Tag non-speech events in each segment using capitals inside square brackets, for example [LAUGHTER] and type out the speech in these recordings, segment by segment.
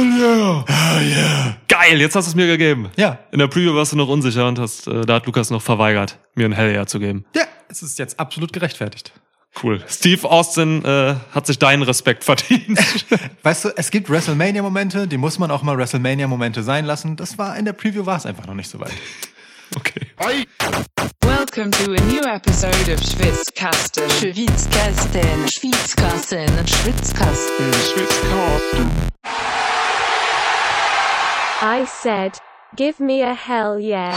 yeah. Ah, yeah. Geil, jetzt hast du es mir gegeben. Ja. In der Preview warst du noch unsicher und hast, äh, da hat Lukas noch verweigert, mir ein Hell yeah zu geben. Ja, es ist jetzt absolut gerechtfertigt. Cool. Steve Austin äh, hat sich deinen Respekt verdient. [LAUGHS] Weißt du, es gibt WrestleMania-Momente, die muss man auch mal WrestleMania-Momente sein lassen. Das war in der Preview war es einfach noch nicht so weit. [LAUGHS] okay. Welcome to a new episode of Schwitzkasten. Schwitzkasten, Schwitzkasten, Schwitzkasten. Schwitzkasten. I said, give me a hell yeah.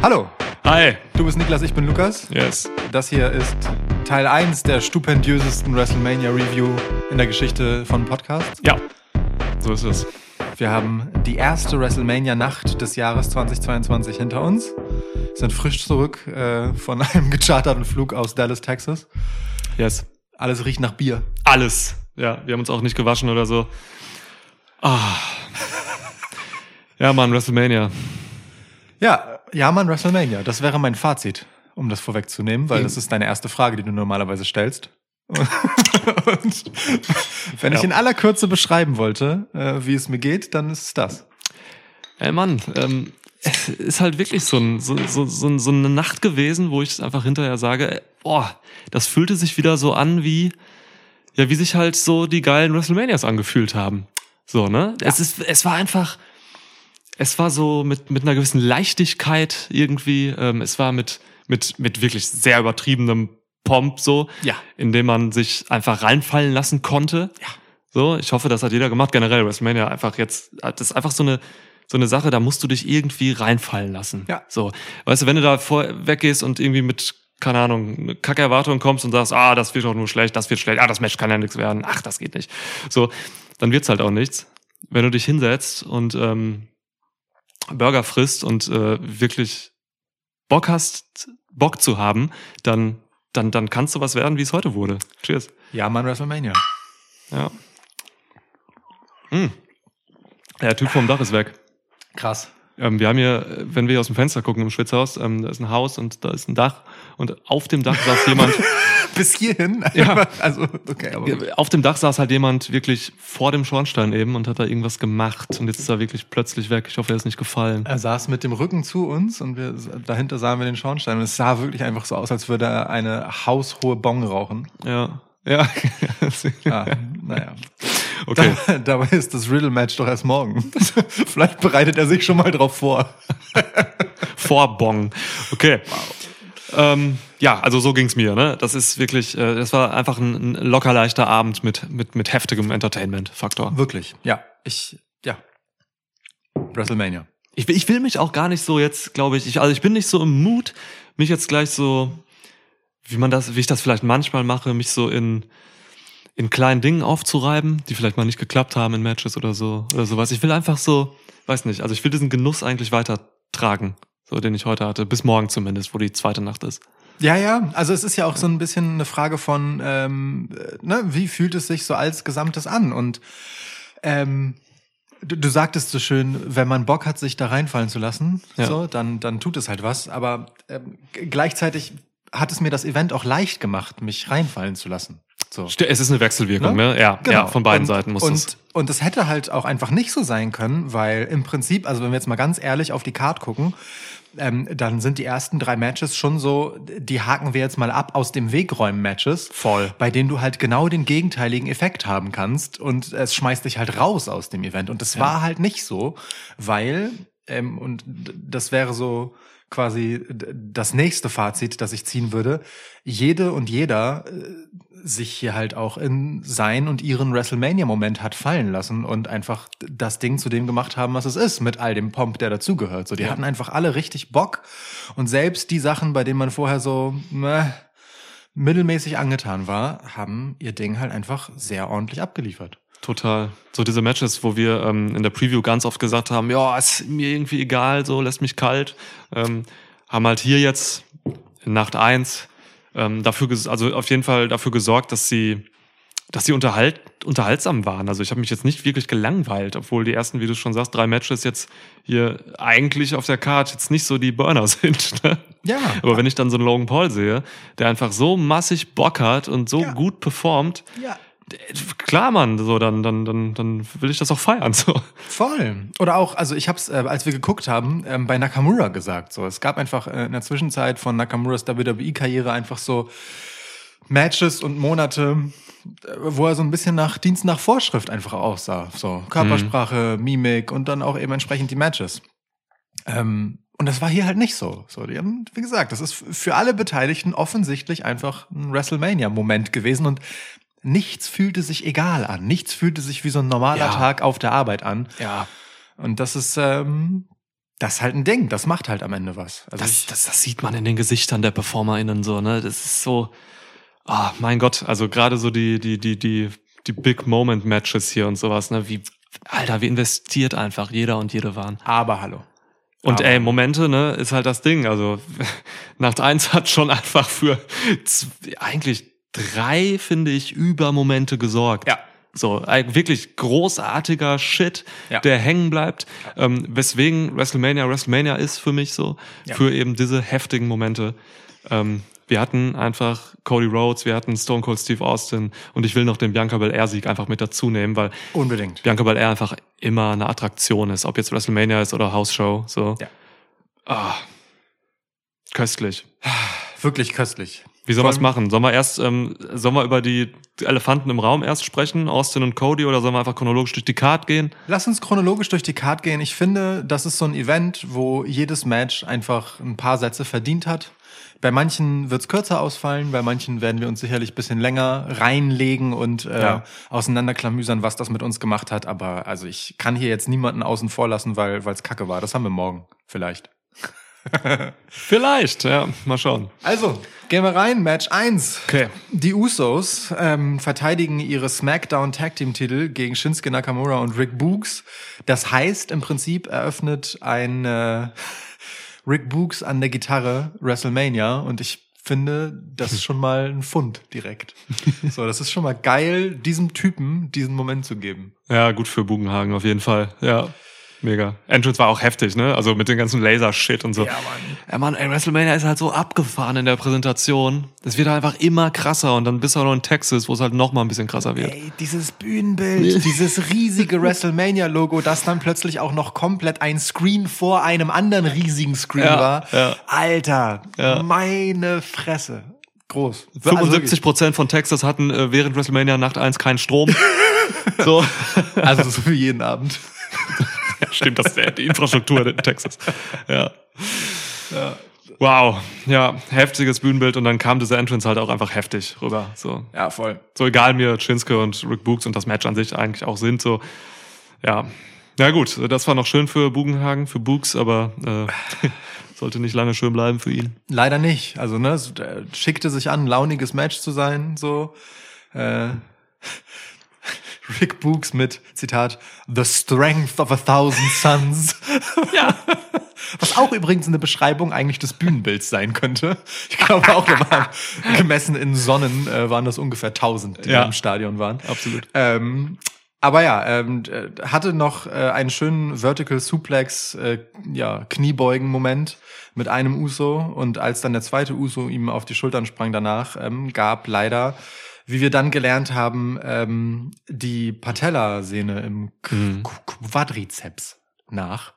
Hallo, Hi. du bist Niklas, ich bin Lukas. Yes. Das hier ist Teil 1 der stupendiösesten WrestleMania-Review in der Geschichte von Podcasts. Ja. So ist es. Wir haben die erste WrestleMania-Nacht des Jahres 2022 hinter uns. Sind frisch zurück äh, von [LAUGHS] einem gecharterten Flug aus Dallas, Texas. Yes. Alles riecht nach Bier. Alles. Ja, wir haben uns auch nicht gewaschen oder so. Ah. Ja, Mann, WrestleMania. Ja, ja, Mann, WrestleMania. Das wäre mein Fazit, um das vorwegzunehmen, weil das ist deine erste Frage, die du normalerweise stellst. [LAUGHS] Und wenn ich in aller Kürze beschreiben wollte, äh, wie es mir geht, dann ist es das. Ey Mann, ähm, es ist halt wirklich so, ein, so, so, so, so eine Nacht gewesen, wo ich einfach hinterher sage, boah, das fühlte sich wieder so an wie, ja, wie sich halt so die geilen WrestleManias angefühlt haben. So, ne? Es ist, es war einfach, es war so mit, mit einer gewissen Leichtigkeit irgendwie, ähm, es war mit, mit, mit wirklich sehr übertriebenem Pomp so, Ja. in dem man sich einfach reinfallen lassen konnte. Ja. So, ich hoffe, das hat jeder gemacht. Generell WrestleMania einfach jetzt, das ist einfach so eine, so eine Sache, da musst du dich irgendwie reinfallen lassen. Ja. So, weißt du, wenn du da vor, weggehst und irgendwie mit, keine Ahnung, eine Kackerwartung kommst und sagst, ah, das wird doch nur schlecht, das wird schlecht, ah, das Match kann ja nichts werden, ach, das geht nicht. So, dann wird's halt auch nichts. Wenn du dich hinsetzt und ähm, Burger frisst und äh, wirklich Bock hast, Bock zu haben, dann, dann, dann kannst du was werden, wie es heute wurde. Cheers. Ja, Mann, WrestleMania. Ja. Hm. Der Typ vom Dach ist weg. Krass. Ähm, wir haben hier, wenn wir hier aus dem Fenster gucken im Schwitzhaus, ähm, da ist ein Haus und da ist ein Dach und auf dem Dach saß jemand, [LAUGHS] Bis hierhin? Ja. [LAUGHS] Also, okay, aber. auf dem Dach saß halt jemand wirklich vor dem Schornstein eben und hat da irgendwas gemacht und jetzt ist er wirklich plötzlich weg. Ich hoffe, er ist nicht gefallen. Er saß mit dem Rücken zu uns und wir, dahinter sahen wir den Schornstein. Und es sah wirklich einfach so aus, als würde er eine haushohe Bong rauchen. Ja. Ja. [LAUGHS] Ah, naja. okay. Da, dabei ist das Riddle-Match doch erst morgen. Vielleicht bereitet er sich schon mal drauf vor. Vorbong. Okay. Ähm, ja, also so ging's mir. Ne? Das ist wirklich, äh, das war einfach ein, ein locker leichter Abend mit, mit, mit heftigem Entertainment-Faktor. Wirklich. Ja. Ich, ja. WrestleMania. Ich, will- ich will mich auch gar nicht so jetzt, glaube ich, ich, also ich bin nicht so im Mut, mich jetzt gleich so, wie man das, wie ich das vielleicht manchmal mache, mich so in, in kleinen Dingen aufzureiben, die vielleicht mal nicht geklappt haben in Matches oder so, oder sowas. Ich will einfach so, weiß nicht, also ich will diesen Genuss eigentlich weitertragen, so den ich heute hatte, bis morgen zumindest, wo die zweite Nacht ist. Ja, ja. Also es ist ja auch so ein bisschen eine Frage von, ähm, äh, ne, wie fühlt es sich so als Gesamtes an? Und ähm, du, du sagtest so schön, wenn man Bock hat, sich da reinfallen zu lassen, Ja. so, dann, dann tut es halt was. Aber ähm, gleichzeitig hat es mir das Event auch leicht gemacht, mich reinfallen zu lassen. So. Es ist eine Wechselwirkung, Ne? ne? Ja, Genau. ja, von beiden und, Seiten muss und, es. Und es hätte halt auch einfach nicht so sein können, weil im Prinzip, also wenn wir jetzt mal ganz ehrlich auf die Card gucken, ähm, dann sind die ersten drei Matches schon so, die haken wir jetzt mal ab aus dem Wegräumen-Matches. Voll. Bei denen du halt genau den gegenteiligen Effekt haben kannst und es schmeißt dich halt raus aus dem Event. Und das war halt nicht so, weil, ähm, und das wäre so quasi das nächste Fazit, das ich ziehen würde, jede und jeder äh, sich hier halt auch in sein und ihren WrestleMania-Moment hat fallen lassen und einfach das Ding zu dem gemacht haben, was es ist, mit all dem Pomp, der dazugehört. So, die hatten einfach alle richtig Bock und selbst die Sachen, bei denen man vorher so meh, mittelmäßig angetan war, haben ihr Ding halt einfach sehr ordentlich abgeliefert. Total. So diese Matches, wo wir ähm, in der Preview ganz oft gesagt haben, ja, ist mir irgendwie egal, so lässt mich kalt, ähm, haben halt hier jetzt in Nacht eins ähm, dafür, also auf jeden Fall dafür gesorgt, dass sie, dass sie unterhalt, unterhaltsam waren. Also ich habe mich jetzt nicht wirklich gelangweilt, obwohl die ersten, wie du schon sagst, drei Matches jetzt hier eigentlich auf der Card jetzt nicht so die Burner [LAUGHS] sind. Ne? Ja. Aber wenn ich dann so einen Logan Paul sehe, der einfach so massig Bock hat und so Ja. gut performt, Ja. Klar, Mann, so, dann, dann, dann, dann will ich das auch feiern, so. Voll. Oder auch, also ich habe es, äh, als wir geguckt haben, ähm, bei Nakamura gesagt. So, es gab einfach äh, in der Zwischenzeit von Nakamuras WWE-Karriere einfach so Matches und Monate, äh, wo er so ein bisschen nach Dienst nach Vorschrift einfach aussah. So Körpersprache, Mimik und dann auch eben entsprechend die Matches. Ähm, und das war hier halt nicht so. So, die haben, wie gesagt, das ist für alle Beteiligten offensichtlich einfach ein WrestleMania-Moment gewesen und nichts fühlte sich egal an. Nichts fühlte sich wie so ein normaler Ja. Tag auf der Arbeit an. Ja. Und das ist, ähm, das ist halt ein Ding. Das macht halt am Ende was. Also Das, ich, das, das sieht man in den Gesichtern der PerformerInnen so, ne? Das ist so, ah, mein Gott, also gerade so die, die, die, die, die Big Moment Matches hier und sowas, ne? Wie, Alter, wie investiert einfach jeder und jede waren. aber hallo. Und ey, Momente, ne, ist halt das Ding. Also [LAUGHS] Nacht eins hat schon [LAUGHS] einfach für eigentlich drei, finde ich, Übermomente gesorgt. Ja. So, ein wirklich großartiger Shit, Ja. der hängen bleibt. Ähm, weswegen WrestleMania WrestleMania ist für mich so, Ja. für eben diese heftigen Momente. Ähm, wir hatten einfach Cody Rhodes, wir hatten Stone Cold Steve Austin und ich will noch den Bianca Belair-Sieg einfach mit dazu nehmen, weil Unbedingt. Bianca Belair einfach immer eine Attraktion ist, ob jetzt WrestleMania ist oder House Show. So. Ja. Ah, köstlich. Wirklich köstlich. Wie sollen wir es machen? Sollen wir erst, ähm, sollen wir über die Elefanten im Raum erst sprechen, Austin und Cody, oder sollen wir einfach chronologisch durch die Card gehen? Lass uns chronologisch durch die Card gehen. Ich finde, das ist so ein Event, wo jedes Match einfach ein paar Sätze verdient hat. Bei manchen wird's kürzer ausfallen, bei manchen werden wir uns sicherlich bisschen länger reinlegen und äh, Ja. auseinanderklamüsern, was das mit uns gemacht hat. Aber also ich kann hier jetzt niemanden außen vor lassen, weil es kacke war. Das haben wir morgen vielleicht. Vielleicht, ja, mal schauen. Also, gehen wir rein. Match 1. Okay. Die Usos ähm, verteidigen ihre SmackDown Tag Team Titel gegen Shinsuke Nakamura und Rick Books. Das heißt, im Prinzip eröffnet ein äh, [LAUGHS] Rick Books an der Gitarre WrestleMania und ich finde, das ist schon mal ein Fund direkt. [LAUGHS] So, das ist schon mal geil, diesem Typen diesen Moment zu geben. Ja, gut für Bugenhagen auf jeden Fall. Ja. Mega. Entrance war auch heftig, ne? Also mit den ganzen Laser-Shit und so. Ja, Mann. Ja, Mann, ey, WrestleMania ist halt so abgefahren in der Präsentation. Das wird halt einfach immer krasser und dann bist du auch noch in Texas, wo es halt noch mal ein bisschen krasser wird. Ey, dieses Bühnenbild, dieses riesige WrestleMania-Logo, das dann plötzlich auch noch komplett ein Screen vor einem anderen riesigen Screen Ja, war. ja. Alter, Ja. meine Fresse. Groß. 75 Prozent von Texas hatten äh, während WrestleMania Nacht 1 keinen Strom. [LAUGHS] so. Also, also so wie jeden Abend. [LAUGHS] Ja, [LAUGHS] stimmt, das ist ja die Infrastruktur in Texas. Ja. Wow, ja, heftiges Bühnenbild und dann kam diese Entrance halt auch einfach heftig rüber. So, Ja, voll. so egal mir Shinsuke und Rick Books und das Match an sich eigentlich auch sind. So, ja, ja gut, das war noch schön für Bugenhagen, für Books, aber äh, [LAUGHS] sollte nicht lange schön bleiben für ihn. Leider nicht. Also, ne, es äh, schickte sich an, ein launiges Match zu sein, so. Äh, Rick Books mit, Zitat, The Strength of a Thousand Suns. [LAUGHS] Ja, Was auch übrigens eine Beschreibung eigentlich des Bühnenbilds sein könnte. Ich glaube auch, da waren, [LAUGHS] gemessen in Sonnen äh, waren das ungefähr 1000, die Ja. im Stadion waren. absolut. Ähm, aber ja, ähm, äh, hatte noch äh, einen schönen Vertical Suplex, äh, ja, Kniebeugen-Moment mit einem Uso und als dann der zweite Uso ihm auf die Schultern sprang danach, ähm, gab leider, wie wir dann gelernt haben, ähm, die Patellasehne im Mhm. Qu Quadrizeps nach.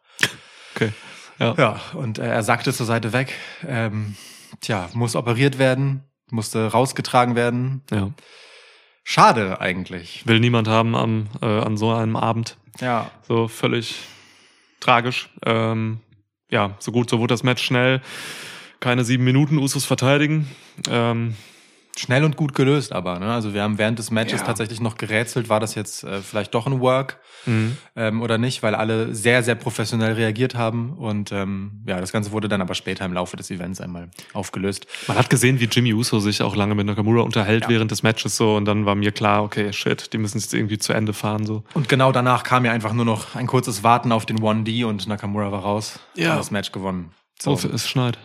Okay. Ja. Ja, und äh, er sagte zur Seite weg, ähm, tja, muss operiert werden, musste rausgetragen werden. ja. Schade eigentlich. Will niemand haben am, äh, an so einem Abend. Ja, So völlig tragisch. Ähm, ja, so gut, so wurde das Match schnell. Keine sieben Minuten Usos verteidigen. Ähm, Schnell und gut gelöst aber, ne? Also wir haben während des Matches Ja. tatsächlich noch gerätselt, war das jetzt äh, vielleicht doch ein Work mhm. ähm, oder nicht, weil alle sehr, sehr professionell reagiert haben. Und ähm, ja, das Ganze wurde dann aber später im Laufe des Events einmal aufgelöst. Man hat gesehen, wie Jimmy Uso sich auch lange mit Nakamura unterhält Ja. während des Matches so und dann war mir klar, okay, shit, die müssen es jetzt irgendwie zu Ende fahren so. Und genau danach kam ja einfach nur noch ein kurzes Warten auf den 1D und Nakamura war raus Ja. und das Match gewonnen. So, es schneit.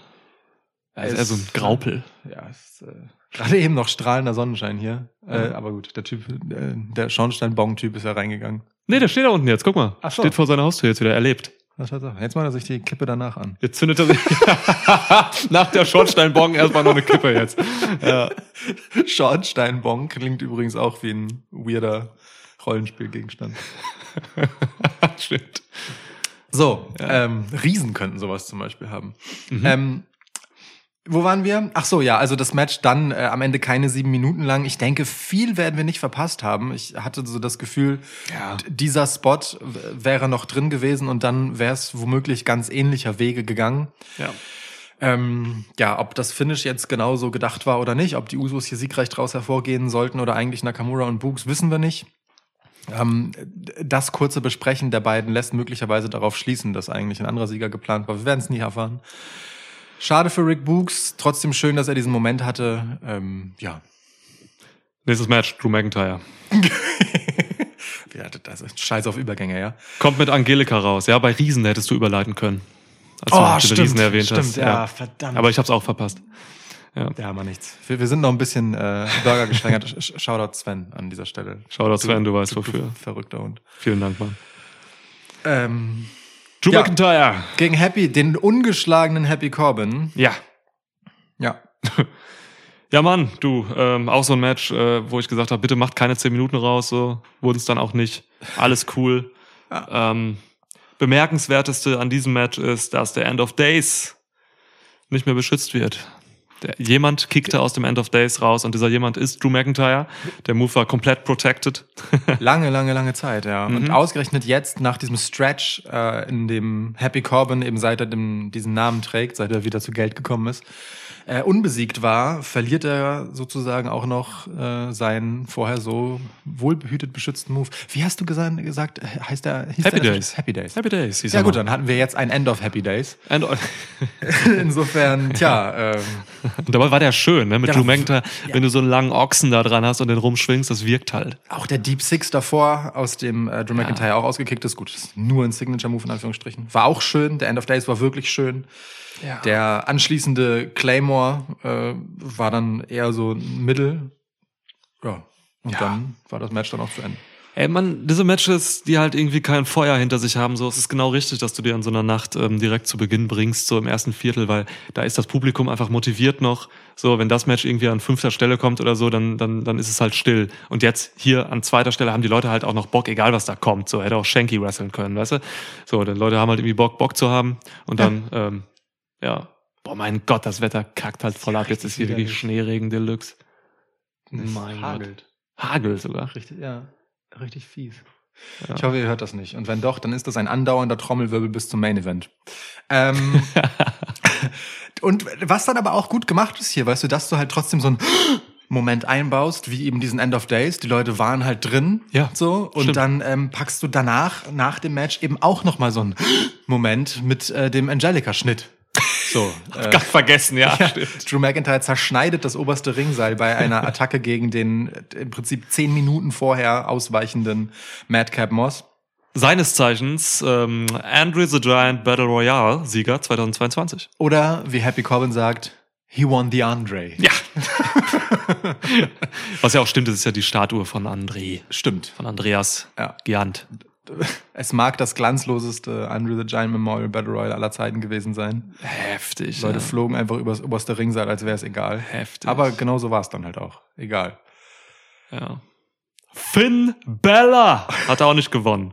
Das ist eher so ein Graupel. Ja, es ist äh, gerade eben noch strahlender Sonnenschein hier. Äh, aber gut, der Typ, äh, der Schornsteinbong-Typ ist ja reingegangen. Nee, der steht da unten jetzt, guck mal. Ach so. Steht vor seiner Haustür jetzt wieder, er lebt. Was hat er? Jetzt macht er sich die Kippe danach an. Jetzt zündet er sich [LAUGHS] nach der Schornsteinbong erstmal noch eine Kippe jetzt. Ja. [LAUGHS] Schornsteinbong klingt übrigens auch wie ein weirder Rollenspielgegenstand. [LAUGHS] Stimmt. So, ähm, Riesen könnten sowas zum Beispiel haben. Mhm. Ähm, wo waren wir? Ach so, ja, also das Match dann äh, am Ende keine sieben Minuten lang. Ich denke, viel werden wir nicht verpasst haben. Ich hatte so das Gefühl, Ja. dieser Spot wäre noch drin gewesen und dann wäre es womöglich ganz ähnlicher Wege gegangen. Ja. Ähm, ja, ob das Finish jetzt genauso gedacht war oder nicht, ob die Usos hier siegreich draus hervorgehen sollten oder eigentlich Nakamura und Boogs, wissen wir nicht. Ähm, das kurze Besprechen der beiden lässt möglicherweise darauf schließen, dass eigentlich ein anderer Sieger geplant war. Wir werden es nie erfahren. Schade für Rick Boogs, trotzdem schön, dass er diesen Moment hatte. Ähm, ja, Nächstes Match, Drew McIntyre. [LAUGHS] ja, das ist Scheiß auf Übergänge, ja. Kommt mit Angelika raus. Ja, bei Riesen hättest du überleiten können. Als du diese Riesen erwähnt Oh, stimmt, hast. ja, verdammt. Aber ich habe es auch verpasst. ja, mal nichts. Wir, wir sind noch ein bisschen äh, Burger geschwängert. [LAUGHS] Sh- Shoutout Sven an dieser Stelle. Shoutout Sven, du weißt Du wofür. verrückter Hund. Vielen Dank, Mann. Ähm, Drew Ja. McIntyre. gegen Happy, den ungeschlagenen Happy Corbin. Ja. Ja. [LAUGHS] Ja, Mann, du, ähm, auch so ein Match, äh, wo ich gesagt habe, bitte macht keine zehn Minuten raus, so wurden es dann auch nicht. Alles cool. Ähm, bemerkenswerteste an diesem Match ist, dass der End of Days nicht mehr beschützt wird. Der, jemand kickte aus dem End of Days raus und dieser jemand ist Drew McIntyre. Der Move war komplett protected. [LAUGHS] Lange, lange, lange Zeit, ja. Mhm. Und ausgerechnet jetzt nach diesem Stretch, äh, in dem Happy Corbin eben seit er dem, diesen Namen trägt, seit er wieder zu Geld gekommen ist, äh, unbesiegt war, verliert er sozusagen auch noch äh, seinen vorher so wohlbehütet beschützten Move. Wie hast du gesagt, gesagt heißt der? hieß Happy der Days. Happy Days. Happy Days. Ja gut, dann hatten wir jetzt ein End of Happy Days. End [LAUGHS] Insofern, tja, ähm, und dabei war der schön, ne? Mit Ja, Drew McIntyre, ja. wenn du so einen langen Ochsen da dran hast und den rumschwingst, das wirkt halt. Auch der Deep Six davor, aus dem äh, Drew McIntyre auch ausgekickt ist, gut, ist nur ein Signature-Move in Anführungsstrichen. War auch schön, der End of Days war wirklich schön. Der anschließende Claymore äh, war dann eher so ein Mittel. Ja. Und Ja. dann war das Match dann auch zu Ende. Ey, man, diese Matches, die halt irgendwie kein Feuer hinter sich haben, so, es ist genau richtig, dass du dir an so einer Nacht ähm, direkt zu Beginn bringst, so im ersten Viertel, weil da ist das Publikum einfach motiviert noch. So, wenn das Match irgendwie an fünfter Stelle kommt oder so, dann, dann, dann ist es halt still. Und jetzt hier an zweiter Stelle haben die Leute halt auch noch Bock, egal was da kommt. So, hätte auch Shanky wresteln können, weißt du? So, die Leute haben halt irgendwie Bock, Bock zu haben. Und dann, ähm, ja. Boah, mein Gott, das Wetter kackt halt voll ab. Jetzt ist hier wirklich. Schneeregen Deluxe. Mein Gott. Hagel sogar. Richtig, ja. Richtig fies. Ja. Ich hoffe, ihr hört das nicht. Und wenn doch, dann ist das ein andauernder Trommelwirbel bis zum Main Event. Ähm, [LAUGHS] und was dann aber auch gut gemacht ist hier, weißt du, dass du halt trotzdem so einen Moment einbaust, wie eben diesen End of Days. Die Leute waren halt drin, Ja, so. Und stimmt. dann ähm, packst du danach, nach dem Match, eben auch noch mal so einen Moment mit äh, dem Angelica-Schnitt. So. äh, Ganz vergessen, ja. [LAUGHS] ja, stimmt. Drew McIntyre zerschneidet das oberste Ringseil bei einer [LAUGHS] Attacke gegen den äh, im Prinzip zehn Minuten vorher ausweichenden Madcap Moss. Seines Zeichens ähm, Andre the Giant Battle Royale Sieger 2022. Oder wie Happy Corbin sagt, he won the Andre. Ja. [LAUGHS] Was ja auch stimmt, das ist ja die Statue von André, Stimmt. von Andreas Ja. Giant. [LAUGHS] Es mag das glanzloseste Andre the Giant Memorial Battle Royale aller Zeiten gewesen sein. Heftig. Leute ja. flogen einfach übers oberste Ringseil, als wäre es egal. Heftig. Aber genau so war es dann halt auch. Egal. ja. Finn Bella hat er auch nicht gewonnen.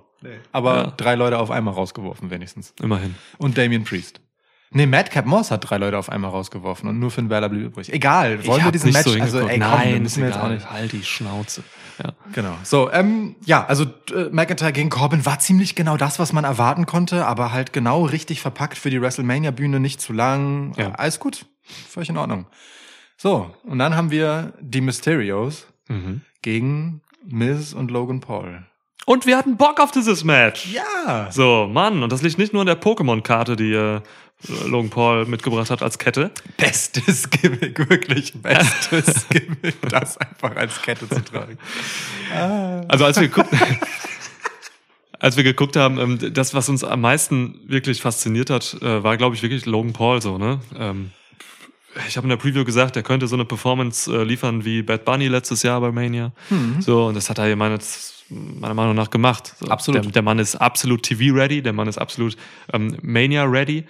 Aber Ja. drei Leute auf einmal rausgeworfen, wenigstens. Immerhin. Und Damien Priest. Nee, Madcap Moss hat drei Leute auf einmal rausgeworfen und nur Finn Balor blieb übrig. Egal, wollen wir diesen nicht Match, so also ey, komm, Nein, müssen wir ist jetzt auch egal. nicht. Halt die Schnauze. Ja. Genau. So, ähm, ja, also äh, McIntyre gegen Corbin war ziemlich genau das, was man erwarten konnte, aber halt genau richtig verpackt für die WrestleMania-Bühne, nicht zu lang. Ja. Äh, alles gut, völlig in Ordnung. So, und dann haben wir die Mysterios Mhm. gegen Miz und Logan Paul. Und wir hatten Bock auf dieses Match. Ja. So, Mann, und das liegt nicht nur in der Pokémon-Karte, die äh, Logan Paul mitgebracht hat als Kette. Bestes Gimmick, wirklich bestes [LAUGHS] Gimmick, das einfach als Kette zu tragen. Also als wir geguckt, [LAUGHS] als wir geguckt haben, ähm, das, was uns am meisten wirklich fasziniert hat, äh, war, glaube ich, wirklich Logan Paul so, ne? Ich habe in der Preview gesagt, er könnte so eine Performance äh, liefern wie Bad Bunny letztes Jahr bei Mania. So, und das hat er ja meines, meiner Meinung nach gemacht. So, Absolut. Der, der Mann ist absolut TV-ready, der Mann ist absolut ähm, Mania-ready.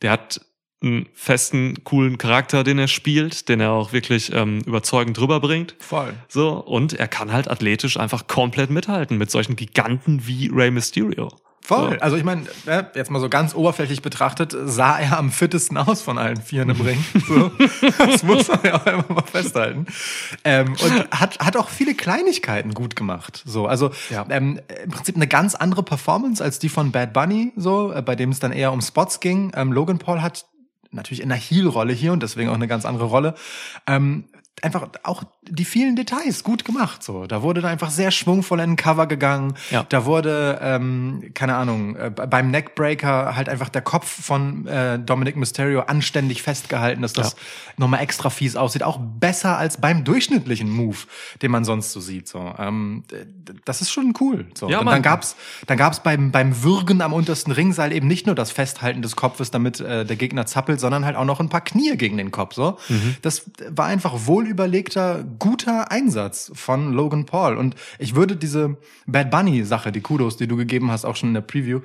Der hat einen festen, coolen Charakter, den er spielt, den er auch wirklich ähm, überzeugend rüberbringt. Voll. So, und er kann halt athletisch einfach komplett mithalten mit solchen Giganten wie Rey Mysterio. Voll. So. Also ich meine, äh, jetzt mal so ganz oberflächlich betrachtet, sah er am fittesten aus von allen Vieren im Ring. [LAUGHS] So. Das muss man ja auch immer mal festhalten. Ähm, und hat, hat auch viele Kleinigkeiten gut gemacht. So, also Ja. ähm, im Prinzip eine ganz andere Performance als die von Bad Bunny, so, äh, bei dem es dann eher um Spots ging. Ähm, Logan Paul hat natürlich in einer Heel-Rolle hier und deswegen auch eine ganz andere Rolle. Ähm, einfach auch die vielen Details gut gemacht. So, da wurde da einfach sehr schwungvoll in den Cover gegangen. Ja. Da wurde, ähm, keine Ahnung, äh, beim Neckbreaker halt einfach der Kopf von äh, Dominic Mysterio anständig festgehalten, dass das Ja. nochmal extra fies aussieht. Auch besser als beim durchschnittlichen Move, den man sonst so sieht. So, ähm, das ist schon cool. So. Ja, und dann gab's, dann gab's beim beim Würgen am untersten Ringseil eben nicht nur das Festhalten des Kopfes, damit äh, der Gegner zappelt, sondern halt auch noch ein paar Knie gegen den Kopf. So, Mhm. das war einfach wohl überlegter, guter Einsatz von Logan Paul. Und ich würde diese Bad Bunny Sache, die Kudos, die du gegeben hast, auch schon in der Preview,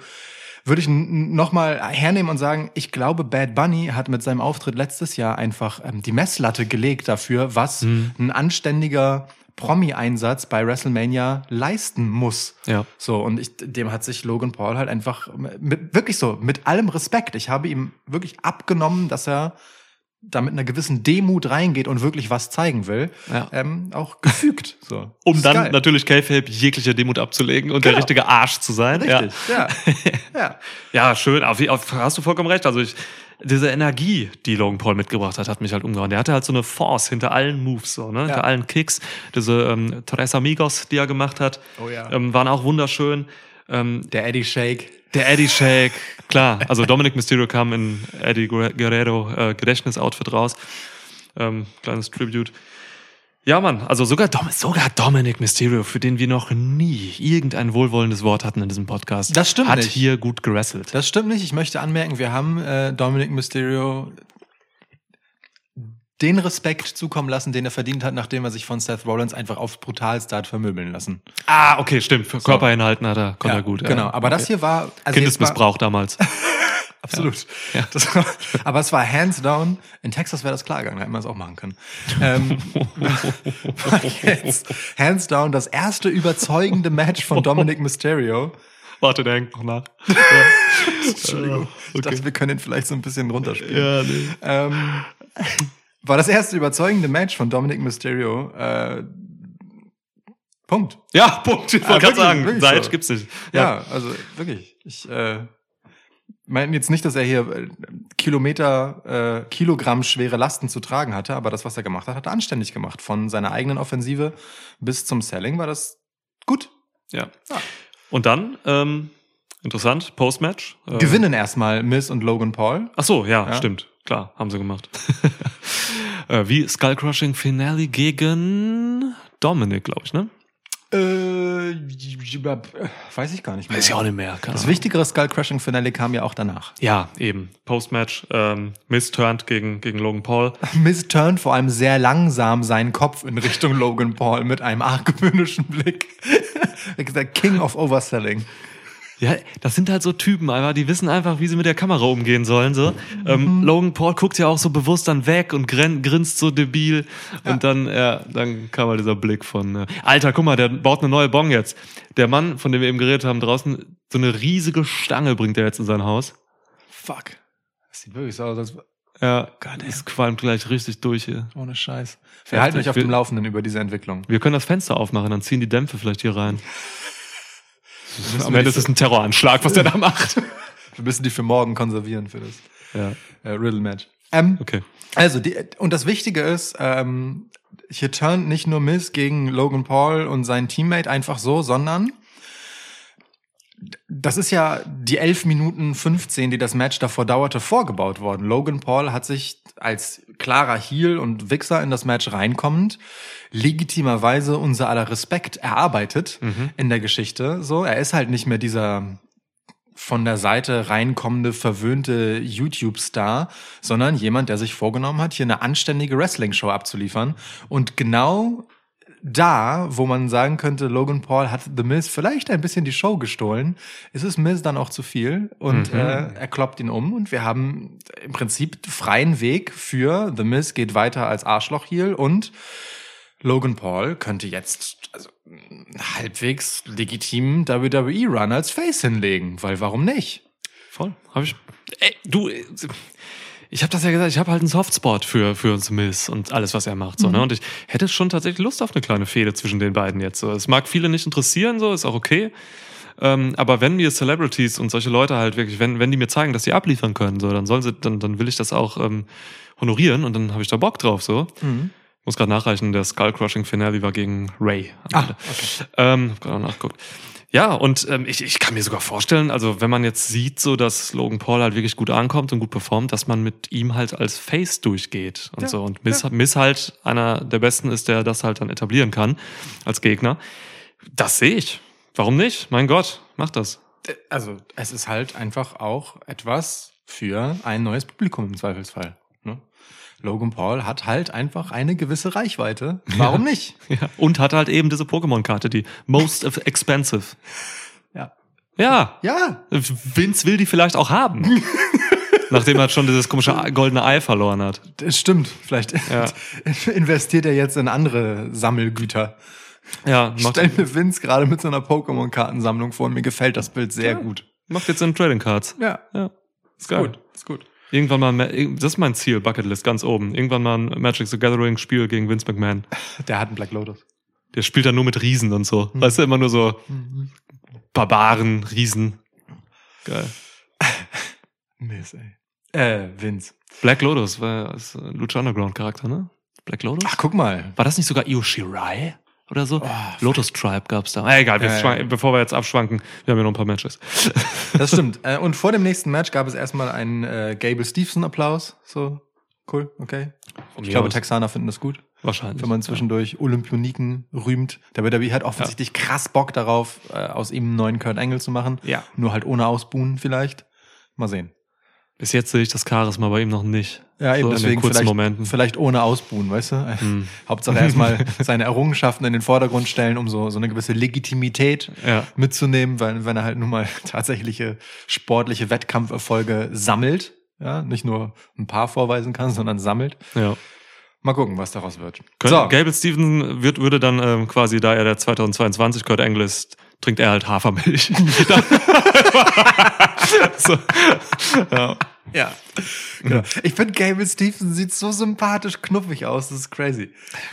würde ich nochmal hernehmen und sagen, ich glaube, Bad Bunny hat mit seinem Auftritt letztes Jahr einfach ähm, die Messlatte gelegt dafür, was Mhm. ein anständiger Promi-Einsatz bei WrestleMania leisten muss. Ja. So, und ich, dem hat sich Logan Paul halt einfach mit, wirklich so, mit allem Respekt. Ich habe ihm wirklich abgenommen, dass er da mit einer gewissen Demut reingeht und wirklich was zeigen will, Ja. ähm, auch gefügt. So. Um dann geil. natürlich K-Fape jegliche Demut abzulegen und der Genau. richtige Arsch zu sein. Richtig, ja. [LAUGHS] ja. Ja, schön. Auf, auf, hast du vollkommen recht. Also ich, diese Energie, die Logan Paul mitgebracht hat, hat mich halt umgehauen. Der hatte halt so eine Force hinter allen Moves, so, ne? hinter allen Kicks. Diese ähm, Tres Amigos, die er gemacht hat, Oh ja. ähm, waren auch wunderschön. Ähm, Der Eddie Shake. Der Eddie Shake, klar. Also Dominic Mysterio kam in Eddie Guer- Guerrero äh, Gedächtnisoutfit raus. Ähm, kleines Tribute. Ja, Mann, also sogar, Dom sogar Dominic Mysterio, für den wir noch nie irgendein wohlwollendes Wort hatten in diesem Podcast, Das stimmt hat nicht. hier gut gerasselt. Das stimmt nicht. Ich möchte anmerken, wir haben äh, Dominic Mysterio den Respekt zukommen lassen, den er verdient hat, nachdem er sich von Seth Rollins einfach aufs brutalste hat vermöbeln lassen. Ah, okay, stimmt. Für Körpereinhalten hat er, konnte er gut. ja. Genau, aber das hier war also jetzt war- Kindesmissbrauch damals. [LAUGHS] Absolut. Ja. War, aber es war hands down. In Texas wäre das klar gegangen, da hätten wir es auch machen können. Ähm, [LAUGHS] war jetzt hands down das erste überzeugende Match von Dominic Mysterio. Warte, der hängt noch nach. [LAUGHS] Entschuldigung. Ich dachte, wir können ihn vielleicht so ein bisschen runterspielen. Ja, nee. Ähm, war das erste überzeugende Match von Dominic Mysterio. Äh, Punkt. Ja, Punkt. Ich Ah, wollte gerade wirklich, sagen, Seit so. gibt's nicht. Ja, also wirklich. Ich äh, meine jetzt nicht, dass er hier äh, Kilometer, äh, Kilogramm schwere Lasten zu tragen hatte, aber das, was er gemacht hat, hat er anständig gemacht. Von seiner eigenen Offensive bis zum Selling war das gut. Ja. Ja. Und dann, ähm, interessant, Postmatch. Äh, Gewinnen erstmal Miss und Logan Paul. Ach so, ja, Ja. stimmt. Klar, haben sie gemacht. [LAUGHS] äh, wie Skullcrushing Finale gegen Dominic, glaube ich, ne? Äh, weiß ich gar nicht mehr. Weiß ich auch nicht mehr. Keine Das wichtigere Skull Crushing Finale kam ja auch danach. Ja, eben. Postmatch, ähm, Miss turned gegen, gegen Logan Paul. [LAUGHS] Miss turnt vor allem sehr langsam seinen Kopf in Richtung Logan Paul mit einem argwöhnischen Blick. [LAUGHS] Wie gesagt, King of Overselling. Ja, das sind halt so Typen einfach, die wissen einfach, wie sie mit der Kamera umgehen sollen. So. Ähm, Logan Paul guckt ja auch so bewusst dann weg und grin, grinst so debil. Und dann, ja, dann kam halt dieser Blick von, äh, Alter, guck mal, der baut eine neue Bong jetzt. Der Mann, von dem wir eben geredet haben, draußen, so eine riesige Stange bringt er jetzt in sein Haus. Fuck. Das sieht wirklich so aus, als Ja, das qualmt gleich richtig durch hier. ohne Scheiß. Wir halten euch auf dem Laufenden über diese Entwicklung. Wir können das Fenster aufmachen, dann ziehen die Dämpfe vielleicht hier rein. Am Ende ist es ein Terroranschlag, was der da macht. [LAUGHS] Wir müssen die für morgen konservieren für das Ja, äh, Riddle-Match. Ähm, okay. Also, die, und das Wichtige ist, ähm, hier turnt nicht nur Miss gegen Logan Paul und seinen Teammate einfach so, sondern das ist ja die 11 Minuten 15, die das Match davor dauerte, vorgebaut worden. Logan Paul hat sich als klarer Heel und Wichser in das Match reinkommend legitimerweise unser aller Respekt erarbeitet in der Geschichte. So, er ist halt nicht mehr dieser von der Seite reinkommende, verwöhnte YouTube-Star, sondern jemand, der sich vorgenommen hat, hier eine anständige Wrestling-Show abzuliefern. Und genau da, wo man sagen könnte, Logan Paul hat The Miz vielleicht ein bisschen die Show gestohlen, ist es Miz dann auch zu viel und Mhm. äh, er kloppt ihn um und wir haben im Prinzip freien Weg für The Miz geht weiter als Arschloch-Heel und Logan Paul könnte jetzt also, halbwegs legitimen WWE-Run als Face hinlegen, weil warum nicht? Voll. Hab ich. Ey, du, ich habe das ja gesagt, ich habe halt einen Softspot für, für Smith und alles, was er macht. So, ne? Und ich hätte schon tatsächlich Lust auf eine kleine Fehde zwischen den beiden jetzt. So. Es mag viele nicht interessieren, so, ist auch okay. Ähm, aber wenn mir Celebrities und solche Leute halt wirklich, wenn, wenn die mir zeigen, dass sie abliefern können, so, dann sollen sie, dann, dann will ich das auch ähm, honorieren und dann habe ich da Bock drauf. So. Muss gerade nachreichen, der Skull Crushing Finale war gegen Ray. am Ende. Ähm, hab gerade nachgeguckt. Ja, und ähm, ich, ich kann mir sogar vorstellen, also wenn man jetzt sieht, so dass Logan Paul halt wirklich gut ankommt und gut performt, dass man mit ihm halt als Face durchgeht und Ja, so. Und Miss, Miss halt einer der besten ist, der das halt dann etablieren kann als Gegner. Das sehe ich. Warum nicht? Mein Gott, mach das. Also es ist halt einfach auch etwas für ein neues Publikum im Zweifelsfall. Logan Paul hat halt einfach eine gewisse Reichweite. Warum nicht? [LAUGHS] Ja. Und hat halt eben diese Pokémon-Karte, die most expensive. Ja. Ja, Ja, Vince will die vielleicht auch haben. [LAUGHS] Nachdem er schon dieses komische goldene Ei verloren hat. das stimmt. Vielleicht Ja. [LAUGHS] investiert er jetzt in andere Sammelgüter. Ja, stell mir Vince gerade mit so einer Pokémon-Kartensammlung vor und mir gefällt das Bild sehr gut. macht jetzt in Trading Cards. Ja, Ja, ist geil. gut, ist gut. Irgendwann mal, das ist mein Ziel, Bucketlist, ganz oben. Irgendwann mal ein Magic the Gathering Spiel gegen Vince McMahon. Der hat einen Black Lotus. Der spielt dann nur mit Riesen und so. Mhm. Weißt du, immer nur so Barbaren, Riesen. Geil. [LAUGHS] Miss, ey. Äh, Vince. Black Lotus war ist ein Lucha Underground Charakter, ne? Black Lotus? Ach, guck mal. War das nicht sogar Io Shirai? Oder so? Lotus Tribe gab's da. Äh, egal, wir Ja, ja. bevor wir jetzt abschwanken, wir haben ja noch ein paar Matches. [LAUGHS] Das stimmt. äh, und vor dem nächsten Match gab es erstmal einen äh, Gable Stevenson-Applaus. So, cool, okay. Ich glaube, Texaner finden das gut, Wahrscheinlich. wenn man zwischendurch Olympioniken rühmt. Der WWE hat offensichtlich krass Bock darauf, äh, aus ihm einen neuen Kurt Angle zu machen. Ja. Nur halt ohne Ausbuhen vielleicht. Mal sehen. Bis jetzt sehe ich das Charisma bei ihm noch nicht. Ja, eben so in deswegen vielleicht, Momenten. vielleicht ohne Ausbuhen, weißt du? [LAUGHS] Hauptsache erstmal seine Errungenschaften in den Vordergrund stellen, um so, so eine gewisse Legitimität Ja. mitzunehmen, weil wenn er halt nun mal [LAUGHS] tatsächliche sportliche Wettkampferfolge sammelt, ja, nicht nur ein paar vorweisen kann, sondern sammelt. Ja. Mal gucken, was daraus wird. Könnte, Gable Stevenson wird, würde dann ähm, quasi, da er der 2022 Kurt Angle ist, trinkt er halt Hafermilch. [LAUGHS] [LAUGHS] so. ja. Ja. Genau. Ich finde, Gable Stevenson sieht so sympathisch knuffig aus. Das ist crazy.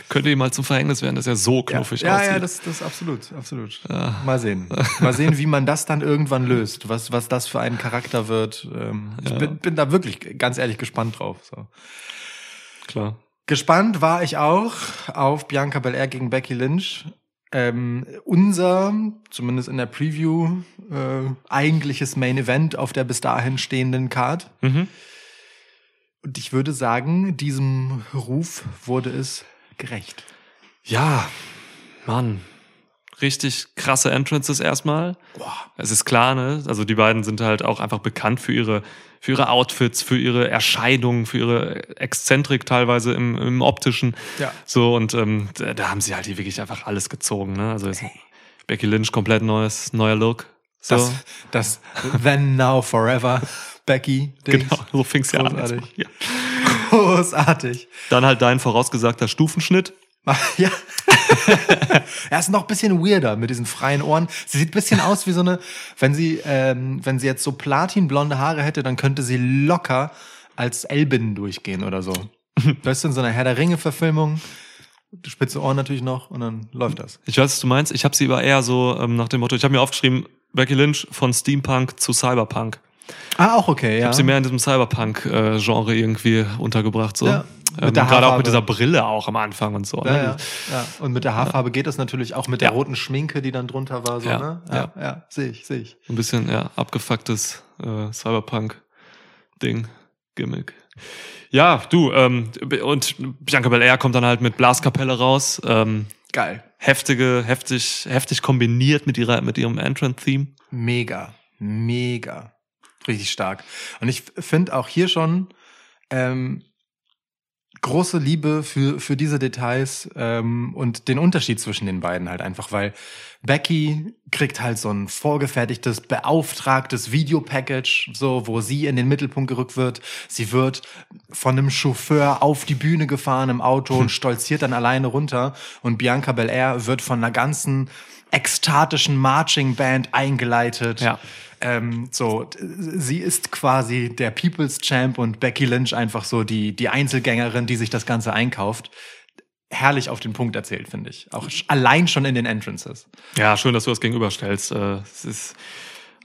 Könnte ihm mal zum Verhängnis werden, dass er so knuffig ja, aussieht. ja, das, das absolut, absolut. Mal sehen. Mal sehen, wie man das dann irgendwann löst, was, was das für ein Charakter wird. Ähm, Ich bin, bin da wirklich ganz ehrlich gespannt drauf. So. Klar. Gespannt war ich auch auf Bianca Belair gegen Becky Lynch. Ähm, unser, zumindest in der Preview, äh, eigentliches Main Event auf der bis dahin stehenden Card. Mhm. Und ich würde sagen, diesem Ruf wurde es gerecht. Ja, Mann. Richtig krasse Entrances erstmal. Es ist klar, ne? Also die beiden sind halt auch einfach bekannt für ihre, für ihre Outfits, für ihre Erscheinungen, für ihre Exzentrik teilweise im, im optischen. Ja. So, und ähm, da, da haben sie halt hier wirklich einfach alles gezogen, ne? Also ist Becky Lynch komplett neues, neuer Look. So. Das, das Then Now Forever Becky. Dings. genau, so fing's ja an. Großartig. Ja. Großartig. Dann halt dein vorausgesagter Stufenschnitt. [LAUGHS] Ja. [LAUGHS] er ist noch ein bisschen weirder mit diesen freien Ohren. Sie sieht ein bisschen aus wie so eine, wenn sie, ähm, wenn sie jetzt so platinblonde Haare hätte, dann könnte sie locker als Elbin durchgehen oder so. [LAUGHS] Weißt du, in so einer Herr der Ringe-Verfilmung, spitze Ohren natürlich noch und dann läuft das. Ich weiß, was du meinst. Ich habe sie aber eher so ähm, nach dem Motto, ich habe mir aufgeschrieben, Becky Lynch von Steampunk zu Cyberpunk. Ah, auch okay, ja. Ich habe sie mehr in diesem Cyberpunk-Genre irgendwie untergebracht. So. Ja, ähm, Gerade auch mit dieser Brille auch am Anfang und so. ja, ne? ja, ja. Und mit der Haarfarbe geht das natürlich auch mit der roten Schminke, die dann drunter war, so, Ja, ne? ja. Ja, ja, sehe ich, sehe ich. Ein bisschen ja, abgefucktes äh, Cyberpunk-Ding, Gimmick. Ja, du, ähm, und Bianca Belair kommt dann halt mit Blaskapelle raus. Ähm, Geil. heftige, heftig, heftig kombiniert mit ihrer, mit ihrem Entrant-Theme. Mega, mega. Richtig stark. Und ich finde auch hier schon ähm, große Liebe für, für diese Details ähm, und den Unterschied zwischen den beiden halt einfach, weil Becky kriegt halt so ein vorgefertigtes, beauftragtes Videopackage, so, wo sie in den Mittelpunkt gerückt wird. Sie wird von einem Chauffeur auf die Bühne gefahren im Auto und [LAUGHS] stolziert dann alleine runter. Und Bianca Belair wird von einer ganzen ekstatischen Marching Band eingeleitet. Ja. Ähm, so, sie ist quasi der People's Champ und Becky Lynch einfach so die, die Einzelgängerin, die sich das Ganze einkauft. Herrlich auf den Punkt erzählt, finde ich. Auch allein schon in den Entrances. Ja, schön, dass du das gegenüberstellst. Äh, Es ist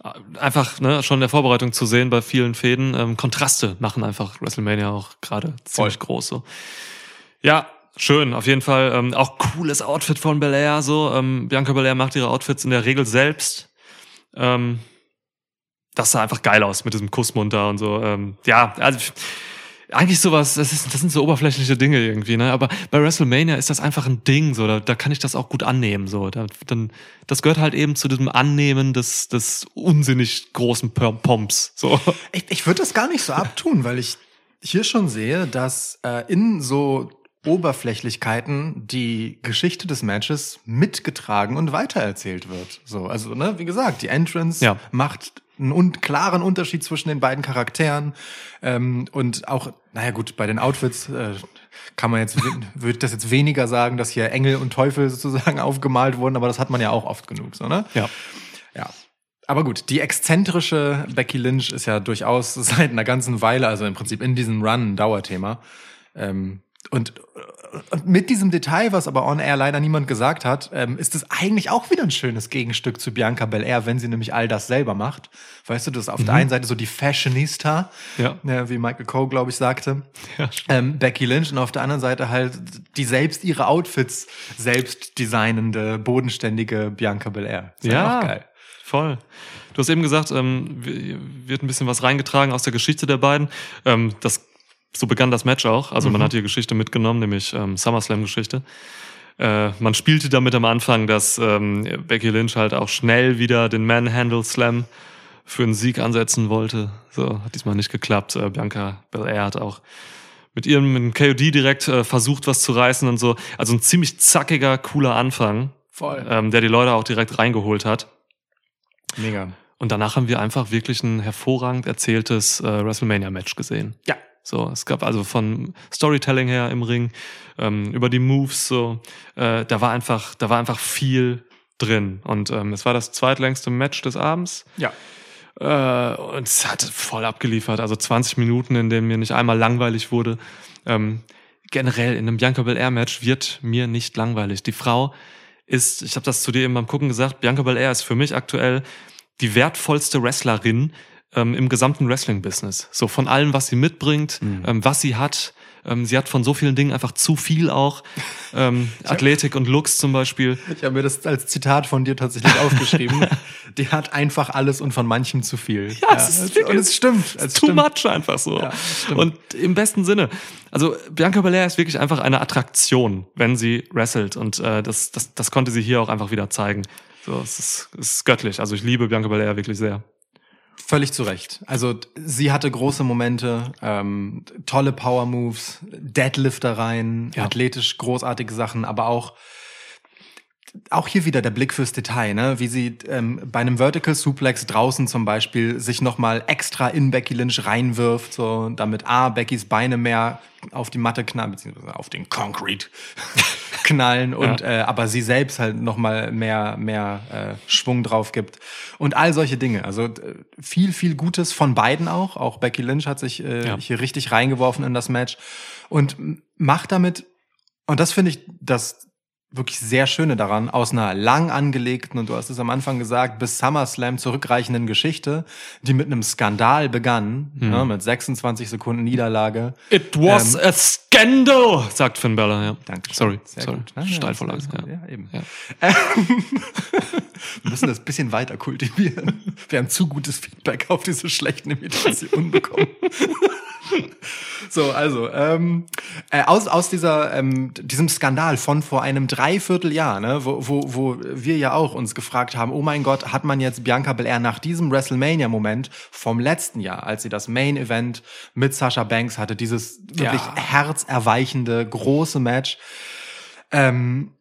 äh, einfach ne, schon in der Vorbereitung zu sehen bei vielen Fäden. Ähm, Kontraste machen einfach WrestleMania auch gerade ziemlich groß. So. Ja, schön, auf jeden Fall. Ähm, auch cooles Outfit von Belair. So, ähm, Bianca Belair macht ihre Outfits in der Regel selbst. Ähm, das sah einfach geil aus mit diesem Kussmund da und so. Ähm, ja, also eigentlich sowas, das, ist, das sind so oberflächliche Dinge irgendwie, ne? Aber bei WrestleMania ist das einfach ein Ding, so, da, da kann ich das auch gut annehmen, so. Da, dann, das gehört halt eben zu diesem Annehmen des, des unsinnig großen Pom- Pomps, so. [LAUGHS] Ich, ich würde das gar nicht so abtun, weil ich hier schon sehe, dass äh, in so Oberflächlichkeiten die Geschichte des Matches mitgetragen und weitererzählt wird. So, also ne, wie gesagt, die Entrance Ja. macht einen un klaren Unterschied zwischen den beiden Charakteren ähm, und auch, naja gut, bei den Outfits äh, kann man jetzt würde das jetzt weniger sagen, dass hier Engel und Teufel sozusagen [LAUGHS] aufgemalt wurden, aber das hat man ja auch oft genug, so ne? Ja. Ja. Aber gut, die exzentrische Becky Lynch ist ja durchaus [LAUGHS] seit einer ganzen Weile, also im Prinzip in diesem Run ein Dauerthema. Ähm, und, und mit diesem Detail, was aber on air leider niemand gesagt hat, ähm, ist es eigentlich auch wieder ein schönes Gegenstück zu Bianca Belair, wenn sie nämlich all das selber macht. Weißt du, das ist auf der einen Seite so die Fashionista, Ja. wie Michael Coe, glaube ich, sagte. Ja, Ähm, Becky Lynch und auf der anderen Seite halt die selbst ihre Outfits selbst designende, bodenständige Bianca Belair. Ist Ja. geil. Voll. Du hast eben gesagt, ähm, wird ein bisschen was reingetragen aus der Geschichte der beiden. Ähm, das, so begann das Match auch. Also man hat die Geschichte mitgenommen, nämlich ähm, SummerSlam-Geschichte. Äh, man spielte damit am Anfang, dass ähm, Becky Lynch halt auch schnell wieder den Manhandle Slam für einen Sieg ansetzen wollte. So, hat diesmal nicht geklappt. Äh, Bianca Belair hat auch mit ihrem mit dem KOD direkt äh, versucht, was zu reißen und so. Also ein ziemlich zackiger, cooler Anfang, Voll. ähm, der die Leute auch direkt reingeholt hat. Mega. Und danach haben wir einfach wirklich ein hervorragend erzähltes äh, WrestleMania-Match gesehen. Ja. So, es gab also von Storytelling her im Ring, ähm, über die Moves, so, äh, da war einfach, da war einfach viel drin. Und ähm, es war das zweitlängste Match des Abends. Ja. Äh, und es hat voll abgeliefert. Also 20 Minuten, in denen mir nicht einmal langweilig wurde. Ähm, generell in einem Bianca Belair Match wird mir nicht langweilig. Die Frau ist, ich habe das zu dir eben beim Gucken gesagt, Bianca Belair ist für mich aktuell die wertvollste Wrestlerin ähm, im gesamten Wrestling-Business. So von allem, was sie mitbringt, ähm, was sie hat. Ähm, sie hat von so vielen Dingen einfach zu viel auch. Ähm, [LAUGHS] Athletik und Looks zum Beispiel. Ich habe mir das als Zitat von dir tatsächlich [LAUGHS] aufgeschrieben. Die hat einfach alles und von manchem zu viel. Ja, es ist wirklich- und es stimmt. Es too stimmt. much einfach so. Ja, und im besten Sinne. Also Bianca Belair ist wirklich einfach eine Attraktion, wenn sie wrestelt. Und äh, das, das, das konnte sie hier auch einfach wieder zeigen. So, es ist, es ist göttlich. Also ich liebe Bianca Belair wirklich sehr. Völlig zu Recht. Also sie hatte große Momente, ähm, tolle Power Moves, Deadliftereien, Ja. athletisch großartige Sachen, aber auch auch hier wieder der Blick fürs Detail, ne? wie sie ähm, bei einem Vertical Suplex draußen zum Beispiel sich nochmal extra in Becky Lynch reinwirft, so damit A, Beckys Beine mehr auf die Matte knallen, beziehungsweise auf den Concrete [LAUGHS] knallen und äh, aber sie selbst halt nochmal mehr, mehr äh, Schwung drauf gibt. Und all solche Dinge. Also viel, viel Gutes von beiden auch. Auch Becky Lynch hat sich äh, Ja. hier richtig reingeworfen in das Match und macht damit, und das finde ich das wirklich sehr Schöne daran, aus einer lang angelegten, und du hast es am Anfang gesagt, bis SummerSlam zurückreichenden Geschichte, die mit einem Skandal begann, ja, mit 26 Sekunden Niederlage. It was Ähm, a scandal, sagt Finn Balor. Ja. Danke. Sorry, Sehr sorry. gut. Ja, ja, Steilvorlage. gut. Ja. Ja, eben. Ja. [LAUGHS] Wir müssen das ein bisschen weiter kultivieren. Wir haben zu gutes Feedback auf diese schlechten Imitationen bekommen. [LAUGHS] So, also, ähm, äh, aus, aus dieser, ähm, diesem Skandal von vor einem Dreivierteljahr, ne, wo, wo, wo wir ja auch uns gefragt haben, oh mein Gott, hat man jetzt Bianca Belair nach diesem WrestleMania-Moment vom letzten Jahr, als sie das Main-Event mit Sasha Banks hatte, dieses wirklich Ja. herzerweichende, große Match, ähm,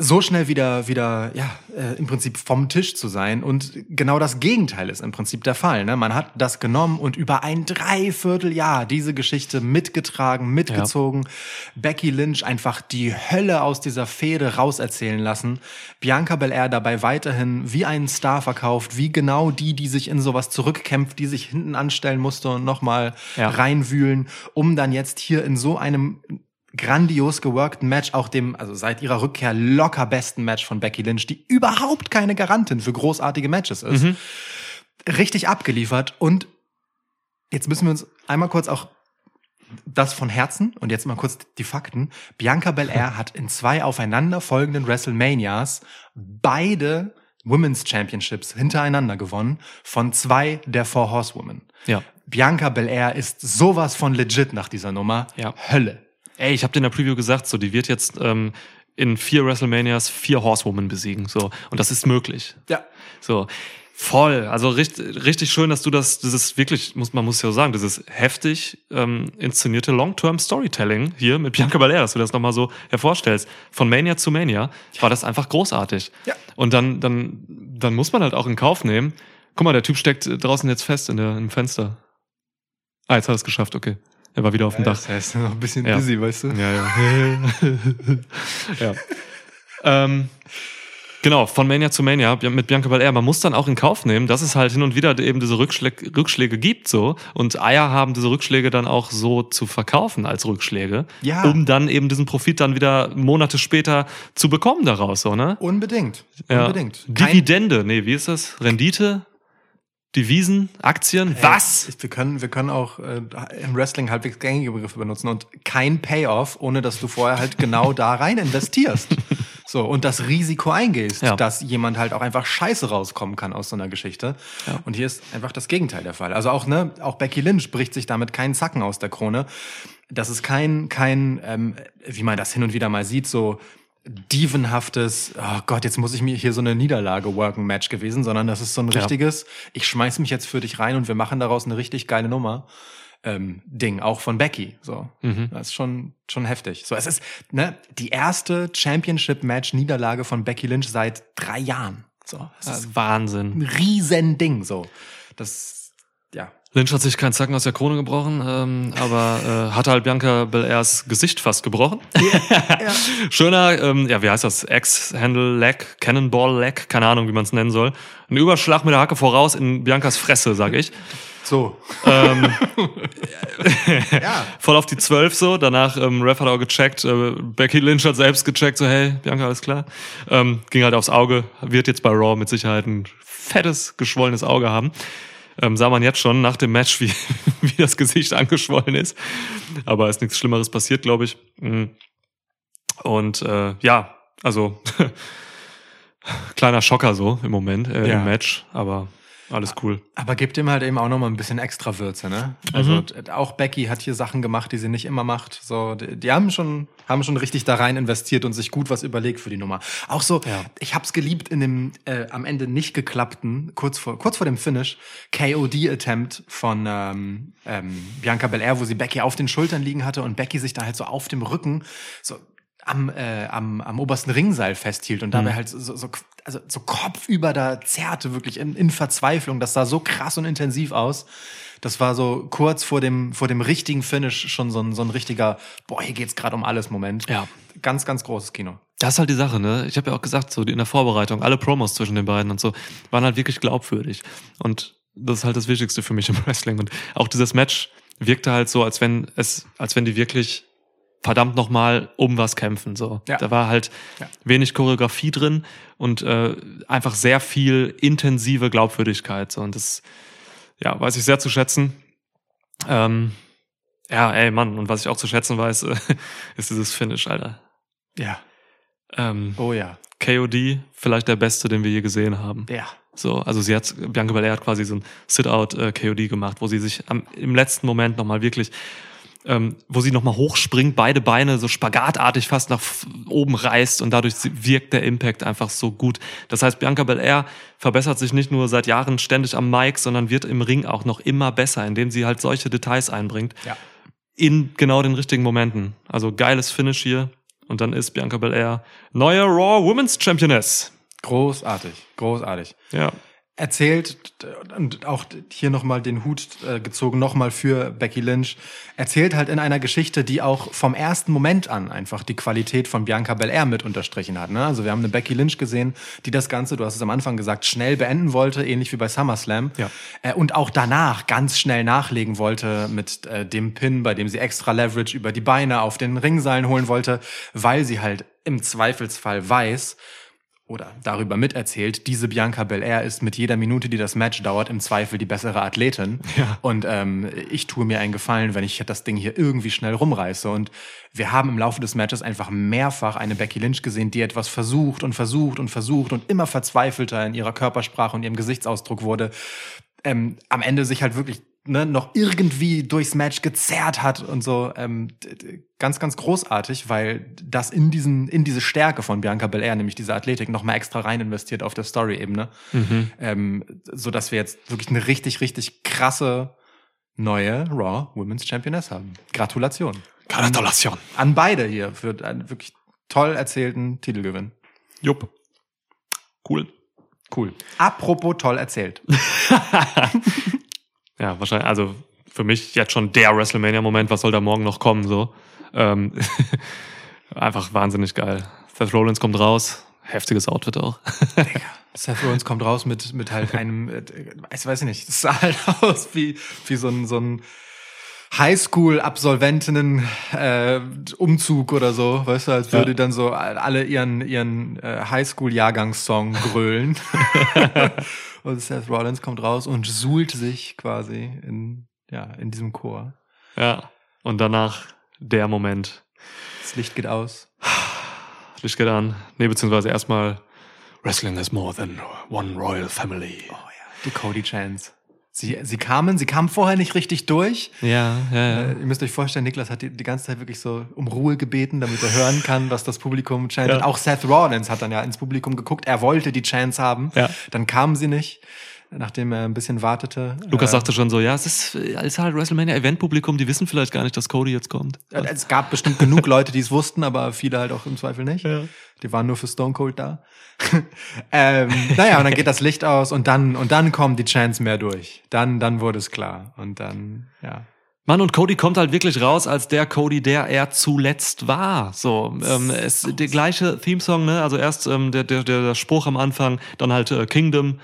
so schnell wieder, wieder, ja, äh, im Prinzip vom Tisch zu sein. Und genau das Gegenteil ist im Prinzip der Fall. Ne? Man hat das genommen und über ein Dreivierteljahr diese Geschichte mitgetragen, mitgezogen. Becky Lynch einfach die Hölle aus dieser Fehde rauserzählen lassen. Bianca Belair dabei weiterhin wie einen Star verkauft, wie genau die, die sich in sowas zurückkämpft, die sich hinten anstellen musste und nochmal Ja. reinwühlen, um dann jetzt hier in so einem grandios geworkten Match, auch dem, also seit ihrer Rückkehr locker besten Match von Becky Lynch, die überhaupt keine Garantin für großartige Matches ist. Richtig abgeliefert und jetzt müssen wir uns einmal kurz auch das von Herzen und jetzt mal kurz die Fakten. Bianca Belair [LAUGHS] hat in zwei aufeinanderfolgenden WrestleManias beide Women's Championships hintereinander gewonnen von zwei der Four Horsewomen. Ja. Bianca Belair ist sowas von legit nach dieser Nummer. Ja. Hölle. Ey, ich habe dir in der Preview gesagt, so die wird jetzt ähm, in vier WrestleManias vier Horsewomen besiegen, so und das ist möglich. Ja. So voll, also richtig, richtig schön, dass du das, dieses wirklich, muss man muss ja sagen, dieses heftig ähm, inszenierte Long-Term Storytelling hier mit Bianca Belair, dass du das nochmal so hervorstellst. Von Mania zu Mania war das einfach großartig. Ja. Und dann, dann, dann muss man halt auch in Kauf nehmen. Guck mal, der Typ steckt draußen jetzt fest in der, im Fenster. Ah, jetzt hat er es geschafft, okay. Er war wieder auf dem Dach. Das heißt, noch ein bisschen Ja. busy, weißt du? Ja, ja. [LAUGHS] ja. Ähm, genau, von Mania zu Mania mit Bianca Belair. Man muss dann auch in Kauf nehmen, dass es halt hin und wieder eben diese Rückschläge, Rückschläge gibt, so. Und Eier haben, diese Rückschläge dann auch so zu verkaufen als Rückschläge. Ja. Um dann eben diesen Profit dann wieder Monate später zu bekommen daraus, so, ne? Unbedingt. Ja. Unbedingt. Kein- Dividende, nee, wie ist das? Rendite? Devisen? Aktien? Was? Ich- Wir können, wir können auch äh, im Wrestling halbwegs gängige Begriffe benutzen und kein Payoff, ohne dass du vorher halt genau [LAUGHS] da rein investierst. So, und das Risiko eingehst, Ja. dass jemand halt auch einfach scheiße rauskommen kann aus so einer Geschichte. Ja. Und hier ist einfach das Gegenteil der Fall. Also auch, ne, auch Becky Lynch bricht sich damit keinen Zacken aus der Krone. Das ist kein, kein, ähm, wie man das hin und wieder mal sieht, so dievenhaftes, oh Gott, jetzt muss ich mir hier so eine Niederlage worken Match gewesen, sondern das ist so ein Ja. richtiges, ich schmeiß mich jetzt für dich rein und wir machen daraus eine richtig geile Nummer. Ähm, Ding, auch von Becky. So, Mhm. das ist schon schon heftig. So, es ist ne die erste Championship-Match-Niederlage von Becky Lynch seit drei Jahren. So, das ist ein Wahnsinn. riesen Ding. So, das ja Lynch hat sich keinen Zacken aus der Krone gebrochen, ähm, aber äh, hat halt Bianca Belairs Gesicht fast gebrochen. [LAUGHS] Schöner, ähm, ja, wie heißt das? X-Handle-Leg, Cannonball-Leg, keine Ahnung, wie man es nennen soll. Ein Überschlag mit der Hacke voraus in Biancas Fresse, sag ich. so. ähm, [LAUGHS] Ja, [LAUGHS] voll auf die 12 so. Danach, ähm, Ref hat auch gecheckt. Äh, Becky Lynch hat selbst gecheckt, so, hey, Bianca, alles klar. Ähm, ging halt aufs Auge. Wird jetzt bei Raw mit Sicherheit ein fettes, geschwollenes Auge haben. Ähm, sah man jetzt schon nach dem Match, wie, [LAUGHS] wie das Gesicht angeschwollen ist. Aber ist nichts Schlimmeres passiert, glaube ich. Mhm. Und äh, ja, also [LAUGHS] kleiner Schocker so im Moment äh, Ja. im Match, aber alles cool. aber gibt ihm halt eben auch noch mal ein bisschen extra Würze, ne? Mhm. Also d- auch Becky hat hier Sachen gemacht, die sie nicht immer macht. So, die, die haben schon haben schon richtig da rein investiert und sich gut was überlegt für die Nummer. Auch so, Ja. ich hab's geliebt in dem äh, am Ende nicht geklappten, kurz vor kurz vor dem Finish KOD Attempt von ähm, ähm, Bianca Belair, wo sie Becky auf den Schultern liegen hatte und Becky sich da halt so auf dem Rücken so am, äh, am, am obersten Ringseil festhielt und dabei halt so, so, also so kopfüber da zerrte, wirklich in, in Verzweiflung. Das sah so krass und intensiv aus. Das war so kurz vor dem, vor dem richtigen Finish schon so ein, so ein richtiger, boah, hier geht's gerade um alles Moment. Ja. Ganz, ganz großes Kino. Das ist halt die Sache, ne? Ich habe ja auch gesagt, so in der Vorbereitung, alle Promos zwischen den beiden und so waren halt wirklich glaubwürdig. Und das ist halt das Wichtigste für mich im [LAUGHS] Wrestling. Und auch dieses Match wirkte halt so, als wenn es, als wenn die wirklich verdammt nochmal um was kämpfen. So. Ja. Da war halt Ja. wenig Choreografie drin und äh, einfach sehr viel intensive Glaubwürdigkeit. So. Und das, ja, weiß ich sehr zu schätzen. Ähm, ja, ey, Mann, und was ich auch zu schätzen weiß, äh, [LAUGHS] ist dieses Finish, Alter. Ja. Ähm, Oh ja. KOD, vielleicht der beste, den wir je gesehen haben. Ja. So, also sie hat, Bianca Belair hat quasi so ein Sit-Out-KOD gemacht, wo sie sich am, im letzten Moment nochmal wirklich, ähm, wo sie nochmal hochspringt, beide Beine so spagatartig fast nach oben reißt und dadurch wirkt der Impact einfach so gut. Das heißt, Bianca Belair verbessert sich nicht nur seit Jahren ständig am Mic, sondern wird im Ring auch noch immer besser, indem sie halt solche Details einbringt. Ja. In genau den richtigen Momenten. Also geiles Finish hier. Und dann ist Bianca Belair neue Raw Women's Championess. Großartig. Großartig. Ja. Erzählt und auch hier nochmal den Hut äh, gezogen, nochmal für Becky Lynch, erzählt halt in einer Geschichte, die auch vom ersten Moment an einfach die Qualität von Bianca Belair mit unterstrichen hat. Ne? Also wir haben eine Becky Lynch gesehen, die das Ganze, du hast es am Anfang gesagt, schnell beenden wollte, ähnlich wie bei SummerSlam. Ja. Äh, und auch danach ganz schnell nachlegen wollte mit äh, dem Pin, bei dem sie extra Leverage über die Beine auf den Ringseilen holen wollte, weil sie halt im Zweifelsfall weiß, oder darüber miterzählt, diese Bianca Belair ist mit jeder Minute, die das Match dauert, im Zweifel die bessere Athletin. Ja. Und ähm, ich tue mir einen Gefallen, wenn ich das Ding hier irgendwie schnell rumreiße. Und wir haben im Laufe des Matches einfach mehrfach eine Becky Lynch gesehen, die etwas versucht und versucht und versucht und immer verzweifelter in ihrer Körpersprache und ihrem Gesichtsausdruck wurde. Ähm, am Ende sich halt wirklich ne, noch irgendwie durchs Match gezerrt hat und so. Ähm, ganz, ganz großartig, weil das in diesen, in diese Stärke von Bianca Belair, nämlich diese Athletik, noch mal extra rein investiert auf der Story-Ebene. Ähm, so dass wir jetzt wirklich eine richtig, richtig krasse neue Raw Women's Championess haben. Gratulation. Gratulation. An beide hier für einen wirklich toll erzählten Titelgewinn. Jupp. Cool. Cool. Apropos toll erzählt. [LAUGHS] Ja, wahrscheinlich, also für mich jetzt schon der WrestleMania-Moment, was soll da morgen noch kommen, so. Ähm, [LAUGHS] einfach wahnsinnig geil. Seth Rollins kommt raus, heftiges Outfit auch. [LAUGHS] Seth Rollins kommt raus mit, mit halt einem, äh, ich weiß nicht, es [LAUGHS] sah halt aus wie, wie so ein, so ein Highschool-Absolventinnen äh, Umzug oder so, weißt du, als würde Ja. dann so alle ihren, ihren äh, Highschool-Jahrgangssong grölen. [LAUGHS] und Seth Rollins kommt raus und suhlt sich quasi in, ja, in diesem Chor. Ja. Und danach der Moment. Das Licht geht aus. Licht geht an. Nee, beziehungsweise erstmal Wrestling is more than one royal family. Oh ja, die Cody Chance. Sie, sie kamen, sie kamen vorher nicht richtig durch. Ja, ja, ja. Äh, ihr müsst euch vorstellen, Niklas hat die, die ganze Zeit wirklich so um Ruhe gebeten, damit er hören kann, was das Publikum chantet. Ja. Auch Seth Rollins hat dann ja ins Publikum geguckt. Er wollte die Chance haben. Ja. Dann kamen sie nicht, nachdem er ein bisschen wartete. Lukas Äh, sagte schon so, ja, es ist, es ist halt WrestleMania-Event-Publikum, die wissen vielleicht gar nicht, dass Cody jetzt kommt. äh, Es gab bestimmt genug Leute, die es wussten, aber viele halt auch im Zweifel nicht. Ja. Die waren nur für Stone Cold da. [LAUGHS] ähm, naja, und dann geht das Licht aus und dann, und dann kommen die Chants mehr durch. Dann, dann wurde es klar. Und dann, ja. Mann, und Cody kommt halt wirklich raus als der Cody, der er zuletzt war. So, ähm, es der gleiche Themesong, ne? Also erst ähm, der, der, der Spruch am Anfang, dann halt äh, Kingdom,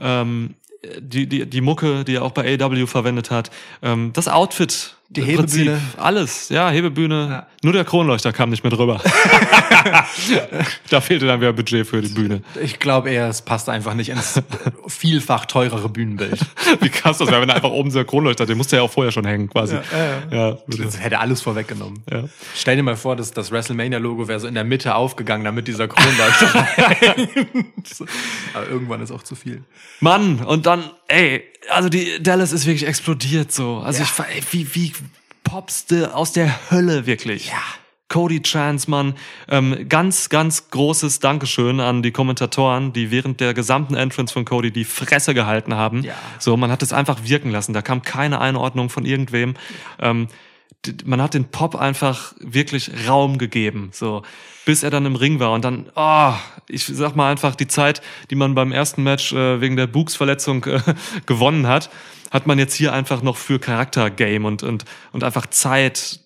ähm, die, die, die Mucke, die er auch bei AW verwendet hat, ähm, das Outfit, Die Hebebühne. Prinzip, alles, ja, Hebebühne. Ja. Nur der Kronleuchter kam nicht mehr drüber. [LAUGHS] da fehlte dann wieder Budget für die Bühne. Ich glaube eher, es passt einfach nicht ins vielfach teurere Bühnenbild. [LAUGHS] Wie krass das wäre, wenn einfach oben der Kronleuchter, den musste er ja auch vorher schon hängen, quasi. Ja, Das hätte alles vorweggenommen. ja. Stell dir mal vor, dass das WrestleMania-Logo wäre so in der Mitte aufgegangen, damit dieser Kronleuchter. [LAUGHS] Aber irgendwann ist auch zu viel. Mann, und dann, ey, also die Dallas ist wirklich explodiert so. Also Ja. ich war, ey, wie, wie popste aus der Hölle wirklich. Ja. Cody Chance, Mann. Ähm, ganz, ganz großes Dankeschön an die Kommentatoren, die während der gesamten Entrance von Cody die Fresse gehalten haben. Ja. So, man hat es einfach wirken lassen. Da kam keine Einordnung von irgendwem. Ähm, man hat den Pop einfach wirklich Raum gegeben, so bis er dann im Ring war und dann, oh, ich sag mal einfach die Zeit, die man beim ersten Match äh, wegen der Books-Verletzung äh, [LAUGHS] gewonnen hat, hat man jetzt hier einfach noch für Charakter-Game und und und einfach Zeit,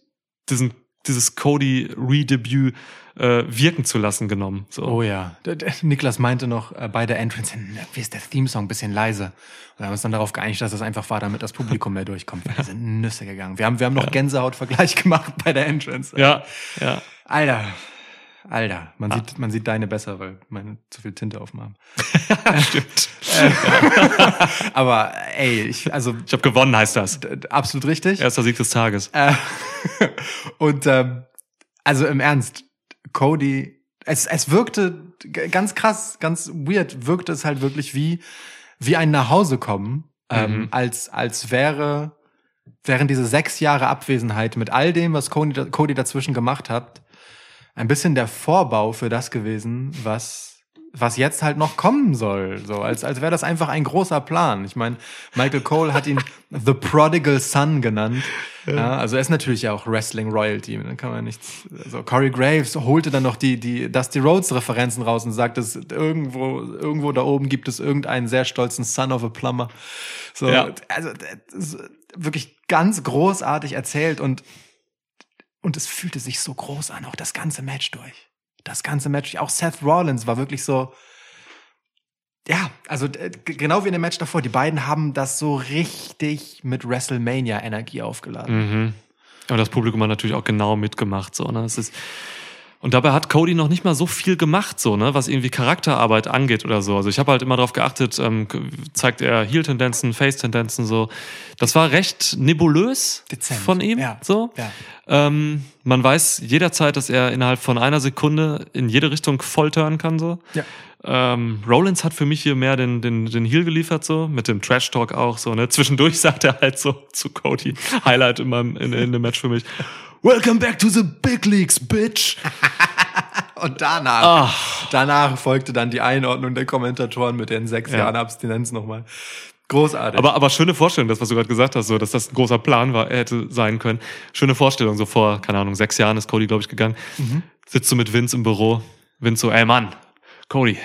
diesen dieses Cody Redebüt äh, wirken zu lassen genommen. So. Oh ja. Niklas meinte noch äh, bei der Entrance, wie ist der Theme-Song ein bisschen leise. Und wir haben uns dann darauf geeinigt, dass das einfach war, damit das Publikum mehr durchkommt. Wir sind [LAUGHS] Nüsse gegangen. Wir haben, wir haben noch Gänsehaut-Vergleich [LAUGHS] gemacht bei der Entrance. Ja, ja. Alter. Alter, man sieht, man sieht deine besser, weil meine zu viel Tinte auf dem Arm. [LAUGHS] Stimmt. Aber ey, ich, also Ich habe gewonnen, heißt das. absolut richtig. Erster Sieg des Tages. Äh, und ähm, also im Ernst, Cody Es, es wirkte ganz krass, ganz weird, wirkte es halt wirklich wie, wie ein Nachhausekommen, ähm, Mhm. als, als wäre, während diese sechs Jahre Abwesenheit mit all dem, was Cody, Cody dazwischen gemacht hat, ein bisschen der Vorbau für das gewesen, was, was jetzt halt noch kommen soll. So, als, als wäre das einfach ein großer Plan. Ich meine, Michael Cole hat ihn The Prodigal Son genannt. Ja, also er ist natürlich ja auch Wrestling Royalty. Da kann man nichts. Also Corey Graves holte dann noch die, die Dusty Rhodes Referenzen raus und sagt, dass irgendwo, irgendwo da oben gibt es irgendeinen sehr stolzen Son of a Plumber. So, Ja. also wirklich ganz großartig erzählt und und es fühlte sich so groß an, auch das ganze Match durch. Das ganze Match, auch Seth Rollins war wirklich so, ja, also äh, genau wie in dem Match davor, die beiden haben das so richtig mit WrestleMania-Energie aufgeladen. Mhm. Aber das Publikum hat natürlich auch genau mitgemacht, so, ne? Es ist, und dabei hat Cody noch nicht mal so viel gemacht, so, ne, was irgendwie Charakterarbeit angeht oder so. Also ich habe halt immer darauf geachtet, ähm, zeigt er Heel-Tendenzen, Face-Tendenzen, so. Das war recht nebulös Dezent, von ihm, ja, so. ja. Ähm, man weiß jederzeit, dass er innerhalb von einer Sekunde in jede Richtung voll turnen kann, so. Ja. Ähm, Rollins hat für mich hier mehr den, den, den Heel geliefert, so, mit dem Trash-Talk auch, so, ne. Zwischendurch [LAUGHS] sagt er halt so zu Cody, Highlight in, meinem, in, in dem Match für mich. Welcome back to the big leagues, bitch. [LAUGHS] Und danach, danach folgte dann die Einordnung der Kommentatoren mit den sechs Ja. Jahren Abstinenz nochmal. Großartig. Aber, aber schöne Vorstellung, das, was du gerade gesagt hast, so, dass das ein großer Plan war, hätte sein können. Schöne Vorstellung, so vor, keine Ahnung, sechs Jahren ist Cody, glaube ich, gegangen. Sitzt du mit Vince im Büro. Vince so, ey Mann, Cody,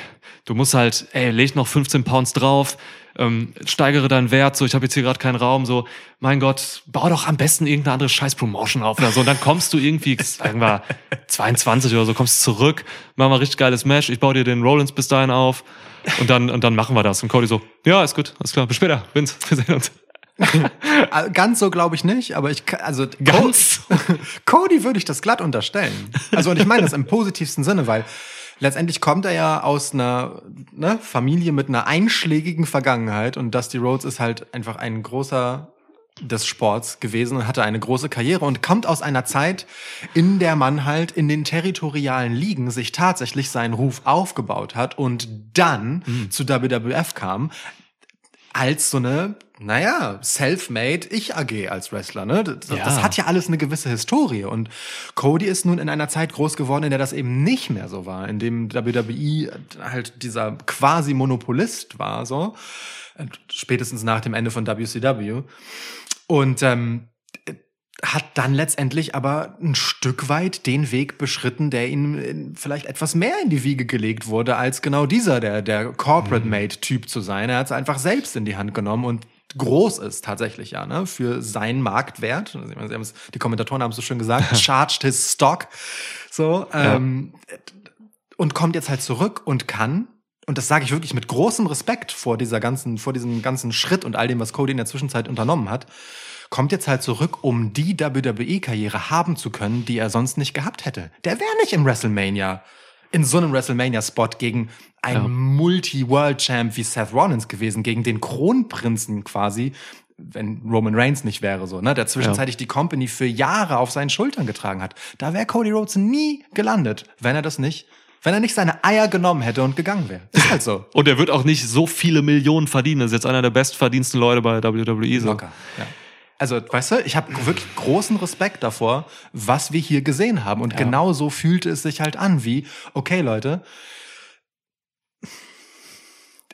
du musst halt, ey, leg noch 15 Pounds drauf, ähm, steigere deinen Wert, so, ich habe jetzt hier gerade keinen Raum, so, mein Gott, bau doch am besten irgendeine andere Scheiß-Promotion auf oder so. Und dann kommst du irgendwie, sagen wir, 22 oder so, kommst zurück, mach mal richtig geiles Match, ich baue dir den Rollins bis dahin auf und dann, und dann machen wir das. Und Cody so, ja, ist gut, alles klar, bis später, Vince, wir sehen uns. [LAUGHS] Äh, Ganz so glaube ich nicht, aber ich also Ganz? [LAUGHS] Cody würde ich das glatt unterstellen. Also und ich meine das im positivsten Sinne, weil letztendlich kommt er ja aus einer ne, Familie mit einer einschlägigen Vergangenheit und Dusty Rhodes ist halt einfach ein großer des Sports gewesen und hatte eine große Karriere und kommt aus einer Zeit, in der man halt in den territorialen Ligen sich tatsächlich seinen Ruf aufgebaut hat und dann zu WWF kam als so eine, naja, self-made Ich-AG als Wrestler. Ne? Das, Ja. das hat ja alles eine gewisse Historie. Und Cody ist nun in einer Zeit groß geworden, in der das eben nicht mehr so war, in dem WWE halt dieser quasi Monopolist war, so. Spätestens nach dem Ende von WCW. Und ähm, hat dann letztendlich aber ein Stück weit den Weg beschritten, der ihm in- vielleicht etwas mehr in die Wiege gelegt wurde, als genau dieser, der, der Corporate-Made-Typ zu sein. Er hat es einfach selbst in die Hand genommen und groß ist tatsächlich ja, ne, für seinen Marktwert. Also, meine, Sie haben's- Die Kommentatoren haben es so schön gesagt, [LAUGHS] charged his stock. So, ähm, und kommt jetzt halt zurück und kann und das sage ich wirklich mit großem Respekt vor dieser ganzen, vor diesem ganzen Schritt und all dem, was Cody in der Zwischenzeit unternommen hat, kommt jetzt halt zurück, um die WWE-Karriere haben zu können, die er sonst nicht gehabt hätte. Der wäre nicht im WrestleMania, in so einem WrestleMania-Spot gegen einen Ja. Multi-World-Champ wie Seth Rollins gewesen, gegen den Kronprinzen quasi, wenn Roman Reigns nicht wäre, so, ne, der zwischenzeitlich die Company für Jahre auf seinen Schultern getragen hat. Da wäre Cody Rhodes nie gelandet, wenn er das nicht, wenn er nicht seine Eier genommen hätte und gegangen wäre. Ist halt so. Und er wird auch nicht so viele Millionen verdienen. Das ist jetzt einer der bestverdiensten Leute bei WWE. So. Locker. Ja. Also, weißt du, ich habe [CLEARS THROAT] wirklich großen Respekt davor, was wir hier gesehen haben. Und genau so fühlte es sich halt an, wie, okay, Leute,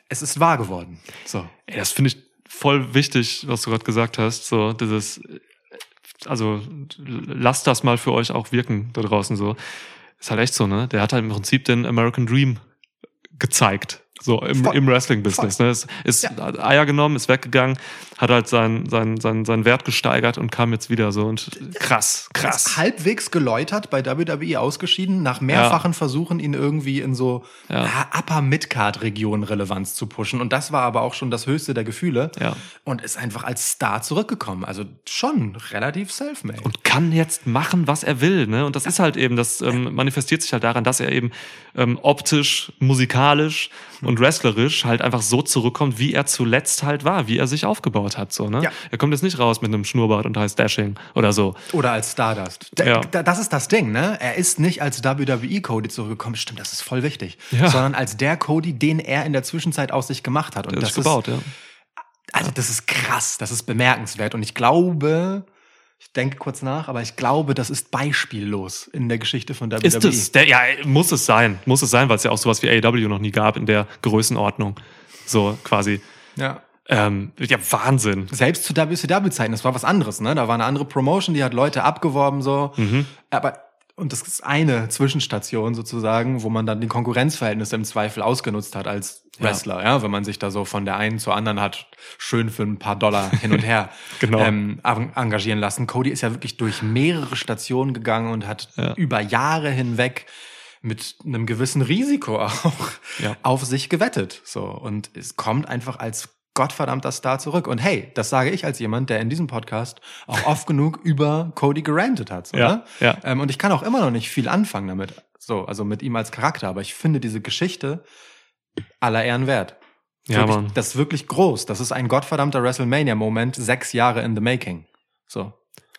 es ist wahr geworden. So. Ey, das finde ich voll wichtig, was du gerade gesagt hast. So, dieses, also lasst das mal für euch auch wirken da draußen so. Ist halt echt so, ne? Der hat halt im Prinzip den American Dream gezeigt. So im, Voll. im Wrestling-Business. Ne? Es ist Ja. Eier genommen, ist weggegangen, hat halt seinen sein, sein, sein Wert gesteigert und kam jetzt wieder so und krass, Ist krass. halbwegs geläutert, bei WWE ausgeschieden, nach mehrfachen Versuchen, ihn irgendwie in so Ja. ja. Upper-Mid-Card-Region Relevanz zu pushen. Und das war aber auch schon das höchste der Gefühle. Ja. Und ist einfach als Star zurückgekommen. Also schon relativ self-made. und kann jetzt machen, was er will. Ne? Und das ist halt eben, das ähm, manifestiert sich halt daran, dass er eben ähm, optisch, musikalisch und wrestlerisch halt einfach so zurückkommt, wie er zuletzt halt war, wie er sich aufgebaut hat. So, ne? Ja. Er kommt jetzt nicht raus mit einem Schnurrbart und heißt Dashing oder so. Oder als Stardust. Da, Ja. da, das ist das Ding, ne? Er ist nicht als WWE Cody zurückgekommen, stimmt, das ist voll wichtig. Ja. Sondern als der Cody, den er in der Zwischenzeit aus sich gemacht hat. Und Der das ist gebaut, ja. Also das ist krass, das ist bemerkenswert. Und ich glaube, ich denke kurz nach, aber ich glaube, das ist beispiellos in der Geschichte von WWE. Ist es? Der, ja, muss es sein. Muss es sein, weil es ja auch sowas wie AEW noch nie gab in der Größenordnung. So quasi. Ja. Ähm, ja, Wahnsinn. Selbst zu WCW-Zeiten, das war was anderes, ne? Da war eine andere Promotion, die hat Leute abgeworben, so. Mhm. Aber, und das ist eine Zwischenstation sozusagen, wo man dann die Konkurrenzverhältnisse im Zweifel ausgenutzt hat als Ja. Wrestler, ja, wenn man sich da so von der einen zur anderen hat schön für ein paar Dollar hin und her [LAUGHS] Genau. ähm, en- engagieren lassen. Cody ist ja wirklich durch mehrere Stationen gegangen und hat Ja. über Jahre hinweg mit einem gewissen Risiko auch Ja. auf sich gewettet. So und es kommt einfach als gottverdammter Star zurück. Und hey, das sage ich als jemand, der in diesem Podcast auch oft [LAUGHS] genug über Cody gerantet hat. So, Ja, ne? ja. Ähm, und ich kann auch immer noch nicht viel anfangen damit. So, also mit ihm als Charakter. Aber ich finde diese Geschichte aller Ehren wert. Ja, wirklich, Mann. Das ist wirklich groß. Das ist ein gottverdammter WrestleMania-Moment, sechs Jahre in the making. So.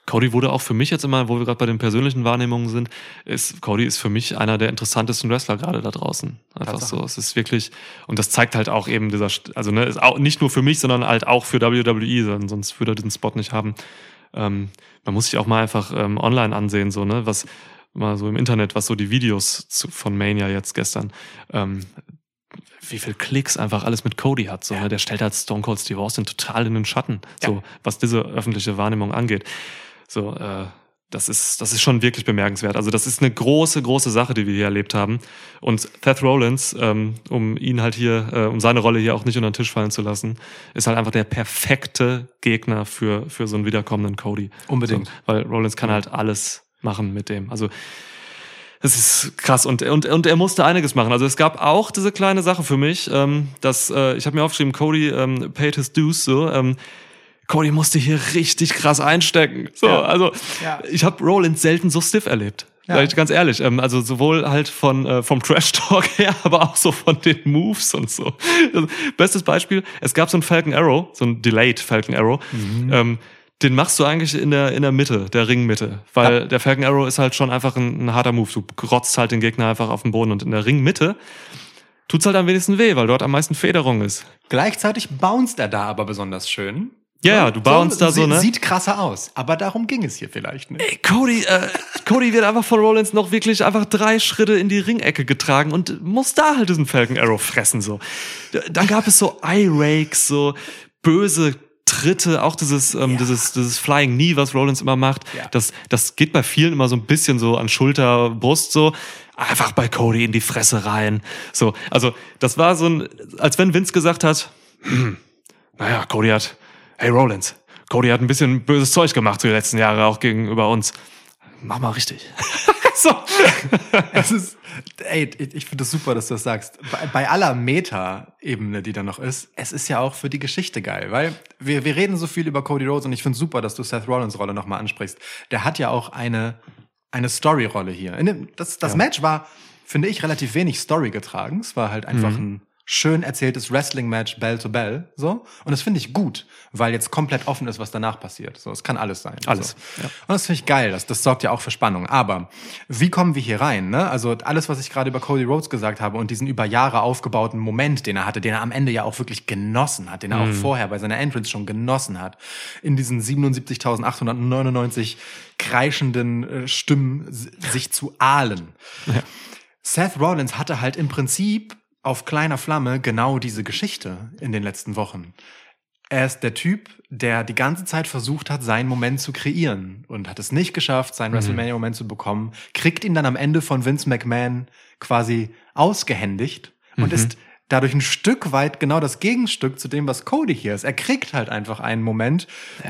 Cody wurde auch für mich jetzt immer, wo wir gerade bei den persönlichen Wahrnehmungen sind, ist Cody ist für mich einer der interessantesten Wrestler gerade da draußen. Einfach Tatsache. so. Es ist wirklich, und das zeigt halt auch eben dieser, also ne, ist auch nicht nur für mich, sondern halt auch für WWE, sonst würde er diesen Spot nicht haben. Ähm, man muss sich auch mal einfach ähm, online ansehen, so, ne, was mal so im Internet, was so die Videos zu, von Mania jetzt gestern, ähm, wie viel Klicks einfach alles mit Cody hat. So, ne? Der stellt halt Stone Cold Steve Austin total in den Schatten, so was diese öffentliche Wahrnehmung angeht. So, äh, das ist, das ist schon wirklich bemerkenswert. Also das ist eine große, große Sache, die wir hier erlebt haben. Und Seth Rollins, ähm, um ihn halt hier, äh, um seine Rolle hier auch nicht unter den Tisch fallen zu lassen, ist halt einfach der perfekte Gegner für, für so einen wiederkommenden Cody. Unbedingt. So, weil Rollins kann halt alles machen mit dem. Also das ist krass und, und, und er musste einiges machen. Also es gab auch diese kleine Sache für mich, ähm, dass äh, ich habe mir aufgeschrieben, Cody ähm, paid his dues so. Ähm, Cody musste hier richtig krass einstecken. So, Ja. also Ja. ich habe Rollins selten so stiff erlebt. Ja. Sag ich ganz ehrlich. Ähm, also sowohl halt von äh, vom Trash Talk [LAUGHS] her, aber auch so von den Moves und so. Also, bestes Beispiel: Es gab so einen Falcon Arrow, so einen delayed Falcon Arrow. Mhm. Ähm, den machst du eigentlich in der in der Mitte, der Ringmitte, weil der Falcon Arrow ist halt schon einfach ein, ein harter Move. Du grotzt halt den Gegner einfach auf den Boden und in der Ringmitte tut's halt am wenigsten weh, weil dort am meisten Federung ist. Gleichzeitig bounced er da aber besonders schön. Ja, ja, du bounce da so, sie- ne? Sieht krasser aus. Aber darum ging es hier vielleicht nicht. Ey, Cody, äh, Cody wird einfach von Rollins noch wirklich einfach drei Schritte in die Ringecke getragen und muss da halt diesen Falcon Arrow fressen, so. Da- Dann gab es so Eye Rakes, so böse Tritte, auch dieses, ähm, dieses, dieses Flying Knee, was Rollins immer macht. Ja. Das, das geht bei vielen immer so ein bisschen so an Schulter, Brust, so. Einfach bei Cody in die Fresse rein. So, also, das war so ein, als wenn Vince gesagt hat, hm, [CLEARS THROAT] naja, Cody hat, hey Rollins, Cody hat ein bisschen böses Zeug gemacht die letzten Jahre auch gegenüber uns. Mach mal richtig. [LAUGHS] so. Es ist, ey, ich finde es das super, dass du das sagst. Bei, bei aller Meta-Ebene, die da noch ist, es ist ja auch für die Geschichte geil, weil wir, wir reden so viel über Cody Rhodes und ich finde es super, dass du Seth Rollins Rolle nochmal ansprichst. Der hat ja auch eine, eine Story-Rolle hier. In dem, das das Match war, finde ich, relativ wenig Story getragen. Es war halt einfach ein schön erzähltes Wrestling-Match Bell to Bell, so. Und das finde ich gut, weil jetzt komplett offen ist, was danach passiert. So, es kann alles sein. Alles, So. ja. Und das finde ich geil. Das, das sorgt ja auch für Spannung. Aber wie kommen wir hier rein? Ne? Also alles, was ich gerade über Cody Rhodes gesagt habe und diesen über Jahre aufgebauten Moment, den er hatte, den er am Ende ja auch wirklich genossen hat, den er auch vorher bei seiner Entrance schon genossen hat, in diesen 77.899 kreischenden äh, Stimmen sich zu ahlen. Seth Rollins hatte halt im Prinzip auf kleiner Flamme genau diese Geschichte in den letzten Wochen. Er ist der Typ, der die ganze Zeit versucht hat, seinen Moment zu kreieren und hat es nicht geschafft, seinen WrestleMania-Moment zu bekommen, kriegt ihn dann am Ende von Vince McMahon quasi ausgehändigt und ist dadurch ein Stück weit genau das Gegenstück zu dem, was Cody hier ist. Er kriegt halt einfach einen Moment,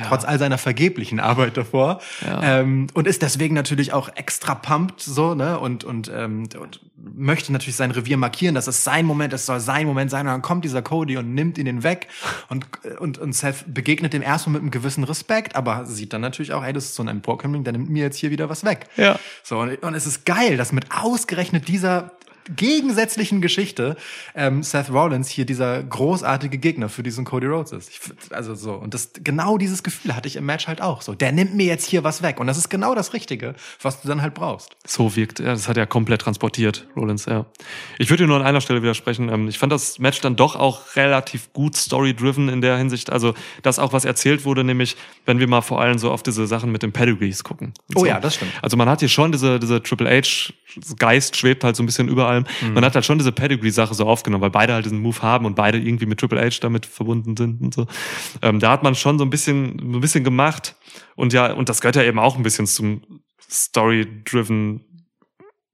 trotz all seiner vergeblichen Arbeit davor, ähm, und ist deswegen natürlich auch extra pumped so, ne, und, und, ähm, und möchte natürlich sein Revier markieren, das ist sein Moment, es soll sein Moment sein. Und dann kommt dieser Cody und nimmt ihn den weg. Und, und, und Seth begegnet dem erstmal mit einem gewissen Respekt, aber sieht dann natürlich auch, ey, das ist so ein Emporkömmling, der nimmt mir jetzt hier wieder was weg. Ja. So, und, und es ist geil, dass mit ausgerechnet dieser gegensätzlichen Geschichte ähm, Seth Rollins hier dieser großartige Gegner für diesen Cody Rhodes ist. Ich, also so und das genau dieses Gefühl hatte ich im Match halt auch so. Der nimmt mir jetzt hier was weg und das ist genau das Richtige, was du dann halt brauchst. So wirkt, ja, das hat er komplett transportiert, Rollins, ja. Ich würde dir nur an einer Stelle widersprechen. Ähm, Ich fand das Match dann doch auch relativ gut story-driven in der Hinsicht. Also, dass auch was erzählt wurde, nämlich, wenn wir mal vor allem so auf diese Sachen mit den Pedigrees gucken. Oh so. ja, das stimmt. Also, man hat hier schon diese, diese Triple H-Geist schwebt halt so ein bisschen über allem. Mhm. Man hat halt schon diese Pedigree-Sache so aufgenommen, weil beide halt diesen Move haben und beide irgendwie mit Triple H damit verbunden sind und so. Ähm, da hat man schon so ein bisschen, ein bisschen gemacht. Und ja, und das gehört ja eben auch ein bisschen zum Story-driven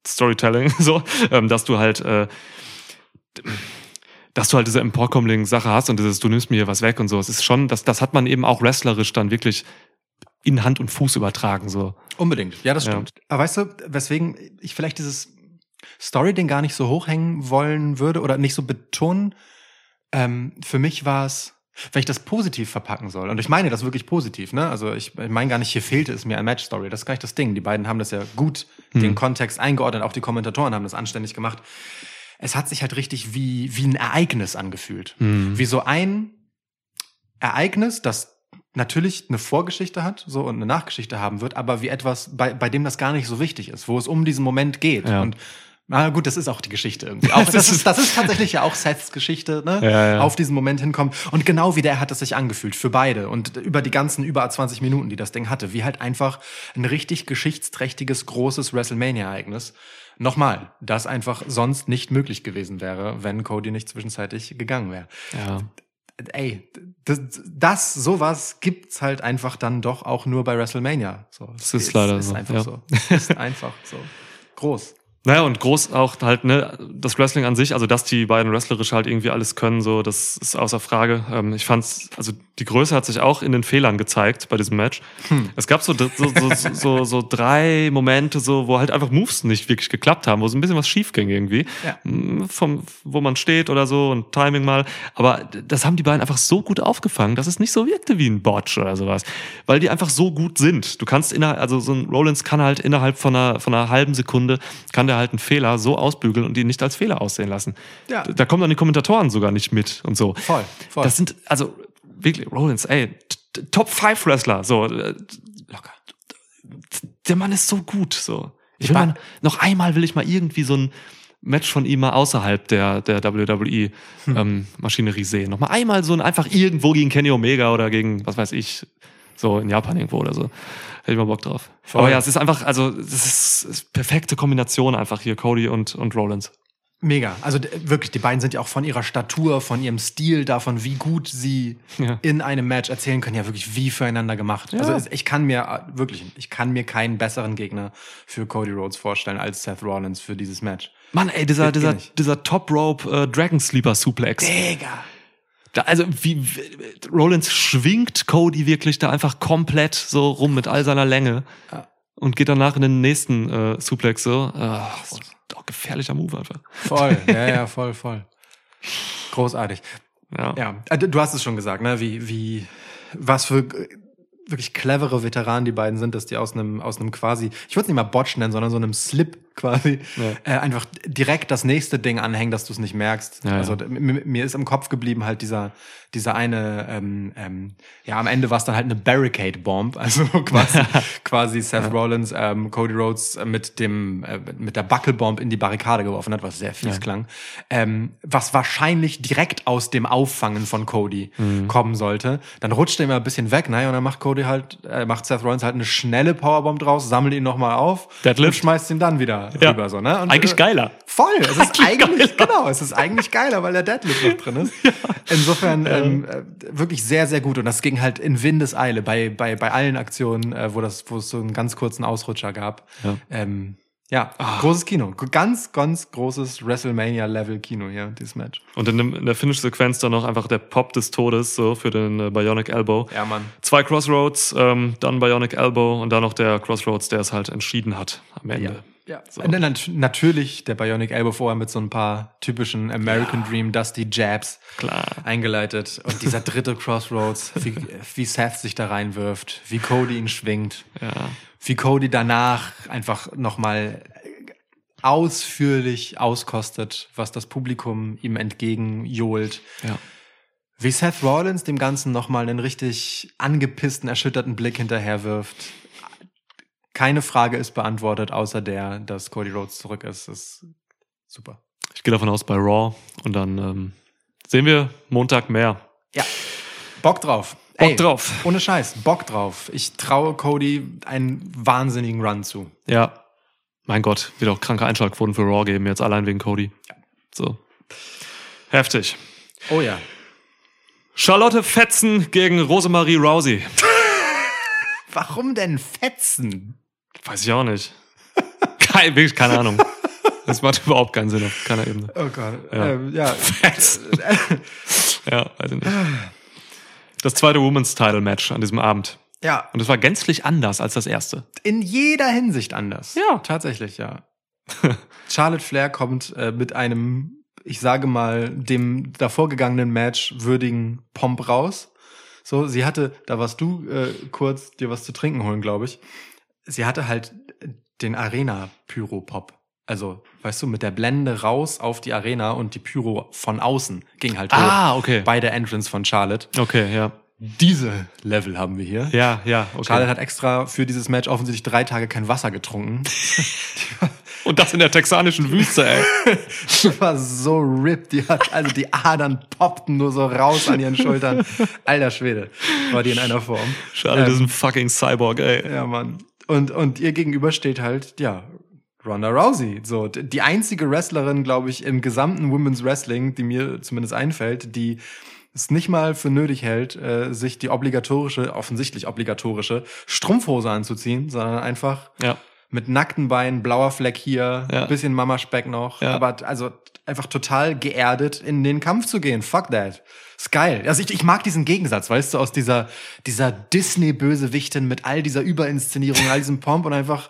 Storytelling, [LAUGHS] so, ähm, dass du halt, äh, dass du halt diese Emporkömmling-Sache hast und dieses, du nimmst mir hier was weg und so. Es ist schon, das, das hat man eben auch wrestlerisch dann wirklich in Hand und Fuß übertragen, so. Unbedingt. Ja, das Ja. stimmt. Aber weißt du, weswegen ich vielleicht dieses Story-Ding gar nicht so hochhängen wollen würde oder nicht so betonen? Ähm, für mich war es, wenn ich das positiv verpacken soll, und ich meine das wirklich positiv, ne? Also ich, ich meine gar nicht, hier fehlte es mir an Match-Story. Das ist gar nicht das Ding. Die beiden haben das ja gut, den Kontext eingeordnet, auch die Kommentatoren haben das anständig gemacht. Es hat sich halt richtig wie, wie ein Ereignis angefühlt. Wie so ein Ereignis, das natürlich eine Vorgeschichte hat so und eine Nachgeschichte haben wird, aber wie etwas, bei, bei dem das gar nicht so wichtig ist, wo es um diesen Moment geht. Ja. Und na gut, das ist auch die Geschichte irgendwie. Auch, [LAUGHS] das, ist, das ist tatsächlich ja auch Seths Geschichte, ne? Ja, ja. Auf diesen Moment hinkommt. Und genau wie der hat es sich angefühlt für beide. Und über die ganzen über 20 Minuten, die das Ding hatte, wie halt einfach ein richtig geschichtsträchtiges, großes WrestleMania-Ereignis. Nochmal, das einfach sonst nicht möglich gewesen wäre, wenn Cody nicht zwischenzeitlich gegangen wäre Ja. ey, das, das sowas gibt's halt einfach dann doch auch nur bei WrestleMania. So, Das ist leider ist so, einfach ja. so. Das ist [LAUGHS] einfach so groß. Naja, und groß auch halt, ne, das Wrestling an sich, also dass die beiden wrestlerisch halt irgendwie alles können, so, das ist außer Frage. Ähm, ich fand's, also die Größe hat sich auch in den Fehlern gezeigt bei diesem Match. Es gab so, so, so, so, so drei Momente, so, wo halt einfach Moves nicht wirklich geklappt haben, wo so ein bisschen was schief ging irgendwie. Ja. Mm, Vom, wo man steht oder so und Timing mal. Aber das haben die beiden einfach so gut aufgefangen, dass es nicht so wirkte wie ein Botch oder sowas. Weil die einfach so gut sind. Du kannst innerhalb, also so ein Rollins kann halt innerhalb von einer, von einer halben Sekunde, kann der halt einen Fehler so ausbügeln und ihn nicht als Fehler aussehen lassen. Ja. Da kommen dann die Kommentatoren sogar nicht mit und so. Voll, voll. Das sind, also wirklich, Rollins, ey, Top 5 Wrestler, so. äh, locker. Der Mann ist so gut, so. Ich will mal, noch einmal will ich mal irgendwie so ein Match von ihm mal außerhalb der, der WWE Hm. ähm, sehen. Noch mal einmal so ein einfach irgendwo gegen Kenny Omega oder gegen, was weiß ich, so in Japan irgendwo oder so. Hätte ich mal Bock drauf. Voll. Aber ja, es ist einfach, also, es ist, ist perfekte Kombination einfach hier, Cody und, und Rollins. Mega. Also wirklich, die beiden sind ja auch von ihrer Statur, von ihrem Stil, davon, wie gut sie Ja. in einem Match erzählen können, ja wirklich wie füreinander gemacht. Also es, ich kann mir äh, wirklich, ich kann mir keinen besseren Gegner für Cody Rhodes vorstellen als Seth Rollins für dieses Match. Mann, ey, dieser, Geht- dieser, nicht. dieser Top Rope äh, Dragon Sleeper Suplex. Digga. Also wie, Rollins schwingt Cody wirklich da einfach komplett so rum mit all seiner Länge Ja. und geht danach in den nächsten äh, Suplex so. Ah, ist auch gefährlicher Move einfach. Voll, [LAUGHS] ja, ja, voll, voll. Großartig. Ja. Ja, äh, du du hast es schon gesagt, ne? Wie, wie, was für äh, wirklich clevere Veteranen die beiden sind, dass die aus einem, aus einem quasi, ich würde es nicht mal Botch nennen, sondern so einem Slip quasi, Ja. äh, einfach direkt das nächste Ding anhängen, dass du es nicht merkst. Ja, also mir ist im Kopf geblieben halt dieser, dieser eine, ähm, ähm, ja, am Ende war es dann halt eine Barricade Bomb, also [LAUGHS] quasi, [LAUGHS] quasi Seth Rollins, ähm, Cody Rhodes äh, mit dem, äh, mit der Buckelbomb in die Barrikade geworfen hat, was sehr fies klang, ähm, was wahrscheinlich direkt aus dem Auffangen von Cody Mhm. kommen sollte. Dann rutscht er immer ein bisschen weg, naja, und dann macht Cody halt, äh, macht Seth Rollins halt eine schnelle Powerbomb draus, sammelt ihn nochmal auf Deadlift. und schmeißt ihn dann wieder Ja. rüber, so, ne? Und, Eigentlich äh, geiler. Voll, es [LAUGHS] ist eigentlich, genau, es ist eigentlich geiler, weil der Deadlift noch drin ist. [LAUGHS] Insofern ähm, äh, wirklich sehr, sehr gut. Und das ging halt in Windeseile bei, bei, bei allen Aktionen, äh, wo, das, wo es so einen ganz kurzen Ausrutscher gab. Ja. Ähm, ja, großes Kino. Ganz, ganz großes WrestleMania-Level-Kino hier, dieses Match. Und in, dem, in der Finish-Sequenz dann noch einfach der Pop des Todes so für den äh, Bionic Elbow. Ja, Mann. Zwei Crossroads, ähm, dann Bionic Elbow und dann noch der Crossroads, der es halt entschieden hat am Ende. Ja, so. nat natürlich der Bionic Elbow vorher mit so ein paar typischen American ja. Dream Dusty Jabs Klar. eingeleitet. Und dieser [LAUGHS] dritte Crossroads, wie, wie Seth sich da reinwirft, wie Cody ihn schwingt, ja. wie Cody danach einfach nochmal ausführlich auskostet, was das Publikum ihm entgegenjohlt. Ja. Wie Seth Rollins dem Ganzen nochmal einen richtig angepissten, erschütterten Blick hinterherwirft keine Frage ist beantwortet, außer der, dass Cody Rhodes zurück ist. Das ist super. Ich gehe davon aus bei Raw und dann ähm, sehen wir Montag mehr. Ja. Bock drauf. Bock Ey, drauf. Ohne Scheiß, Bock drauf. Ich traue Cody einen wahnsinnigen Run zu. Ja. Mein Gott, wird auch kranke Einschaltquoten für Raw geben, jetzt allein wegen Cody. Ja. So. Heftig. Oh ja. Charlotte Fetzen gegen Rosemarie Rousey. [LAUGHS] Warum denn Fetzen? Weiß ich auch nicht. Keine, wirklich keine Ahnung. Das macht überhaupt keinen Sinn auf keiner Ebene. Oh Gott. Ja. Ähm, ja. [LAUGHS] ja, weiß ich nicht. Das zweite Women's Title Match an diesem Abend. Ja. Und es war gänzlich anders als das erste. In jeder Hinsicht anders. Ja. Tatsächlich, ja. [LAUGHS] Charlotte Flair kommt äh, mit einem, ich sage mal, dem davorgegangenen Match würdigen Pomp raus. So, sie hatte, da warst du äh, kurz dir was zu trinken holen, glaube ich. Sie hatte halt den Arena-Pyro-Pop. Also, weißt du, mit der Blende raus auf die Arena und die Pyro von außen ging halt ah, okay. bei der Entrance von Charlotte. Okay, ja. Diese Level haben wir hier. Ja, ja, okay. Charlotte hat extra für dieses Match offensichtlich drei Tage kein Wasser getrunken. [LAUGHS] Und das in der texanischen Wüste, ey. [LAUGHS] die war so ripped. Die hat, also die Adern poppten nur so raus an ihren Schultern. Alter Schwede, war die in einer Form. Schade, ähm, ein fucking Cyborg, ey. Ja, Mann. Und, und ihr gegenüber steht halt, ja, Ronda Rousey. So, die einzige Wrestlerin, glaube ich, im gesamten Women's Wrestling, die mir zumindest einfällt, die es nicht mal für nötig hält, äh, sich die obligatorische, offensichtlich obligatorische Strumpfhose anzuziehen, sondern einfach ja mit nackten Beinen, blauer Fleck hier, ja. bisschen Mamaspeck noch. Ja. Aber also einfach total geerdet in den Kampf zu gehen. Fuck that. Ist geil. Also ich, ich mag diesen Gegensatz, weißt du, aus dieser, dieser Disney-Bösewichtin mit all dieser Überinszenierung, all diesem Pomp und einfach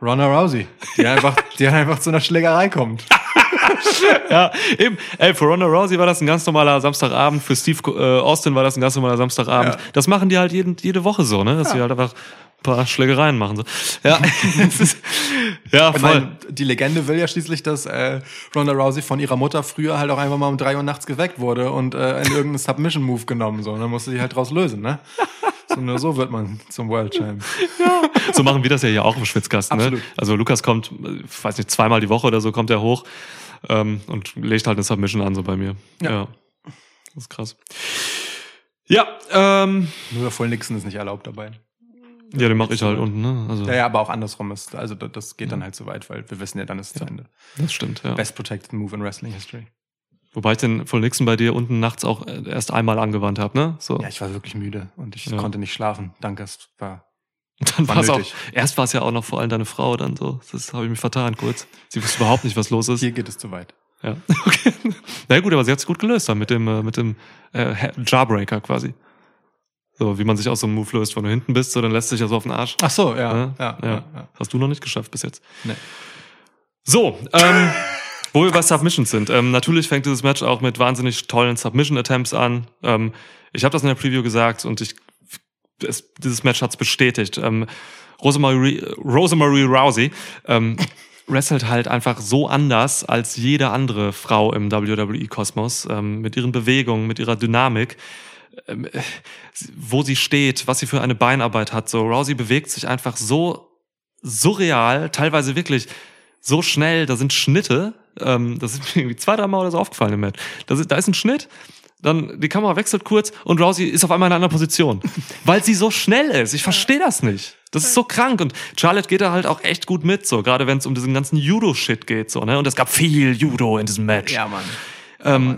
Ronda Rousey, die [LAUGHS] einfach, die einfach zu einer Schlägerei kommt. [LAUGHS] ja, eben. Ey, für Ronda Rousey war das ein ganz normaler Samstagabend, für Steve äh, Austin war das ein ganz normaler Samstagabend. Ja. Das machen die halt jeden, jede Woche so, ne? Dass ja. sie halt einfach paar Schlägereien machen. So. Ja, [LAUGHS] ja voll. Meine, die Legende will ja schließlich, dass äh, Ronda Rousey von ihrer Mutter früher halt auch einfach mal um drei Uhr nachts geweckt wurde und äh, in irgendeinen Submission-Move genommen. So. Und dann musste sie halt draus lösen, ne? So, nur so wird man zum World Champ. Ja. So machen wir das ja hier auch im Schwitzkasten. Ne? Also Lukas kommt, ich weiß nicht, zweimal die Woche oder so kommt er hoch ähm, und legt halt eine Submission an, so bei mir. Ja. ja. Das ist krass. Ja, ähm. Nur voll Nixon ist nicht erlaubt dabei. Ja, den mache ich halt unten, ne? Also. Ja, ja, aber auch andersrum ist, also das geht dann halt zu weit, weil wir wissen ja, dann ist es ja, zu Ende. Das stimmt, ja. Best protected move in Wrestling History. Wobei ich den Full Nixon bei dir unten nachts auch erst einmal angewandt habe, ne? So. Ja, ich war wirklich müde und ich ja. konnte nicht schlafen. Danke, es war. [LAUGHS] Dann war es auch. Erst war es ja auch noch vor allem deine Frau, dann so. Das habe ich mich vertan kurz. Sie wusste überhaupt nicht, was los ist. Hier geht es zu weit. Ja, [LAUGHS] okay. Na gut, aber sie hat es gut gelöst dann mit dem äh, mit dem äh, Jarbreaker quasi. So, wie man sich aus so einem Move löst, wenn du hinten bist, so, dann lässt sich ja so auf den Arsch. Ach so, ja. Ja, ja, ja. ja. Hast du noch nicht geschafft bis jetzt. Nee. So, ähm, wo wir bei Submissions sind. Ähm, natürlich fängt dieses Match auch mit wahnsinnig tollen Submission-Attempts an. Ähm, ich habe das in der Preview gesagt und ich, es, dieses Match hat's bestätigt. Ähm, Rosemary, Rosemary Rousey ähm, wrestelt halt einfach so anders als jede andere Frau im WWE-Kosmos. Ähm, mit ihren Bewegungen, mit ihrer Dynamik. Ähm, wo sie steht, was sie für eine Beinarbeit hat. So, Rousey bewegt sich einfach so surreal, teilweise wirklich so schnell. Da sind Schnitte. Ähm, das [LAUGHS] ist mir irgendwie zwei, drei Mal oder so aufgefallen im Match. Da ist, da ist ein Schnitt, dann die Kamera wechselt kurz und Rousey ist auf einmal in einer anderen Position, [LAUGHS] weil sie so schnell ist. Ich verstehe das nicht. Das ist so krank und Charlotte geht da halt auch echt gut mit, so gerade wenn es um diesen ganzen Judo-Shit geht, so ne. Und es gab viel Judo in diesem Match. Ja, Mann. Ähm,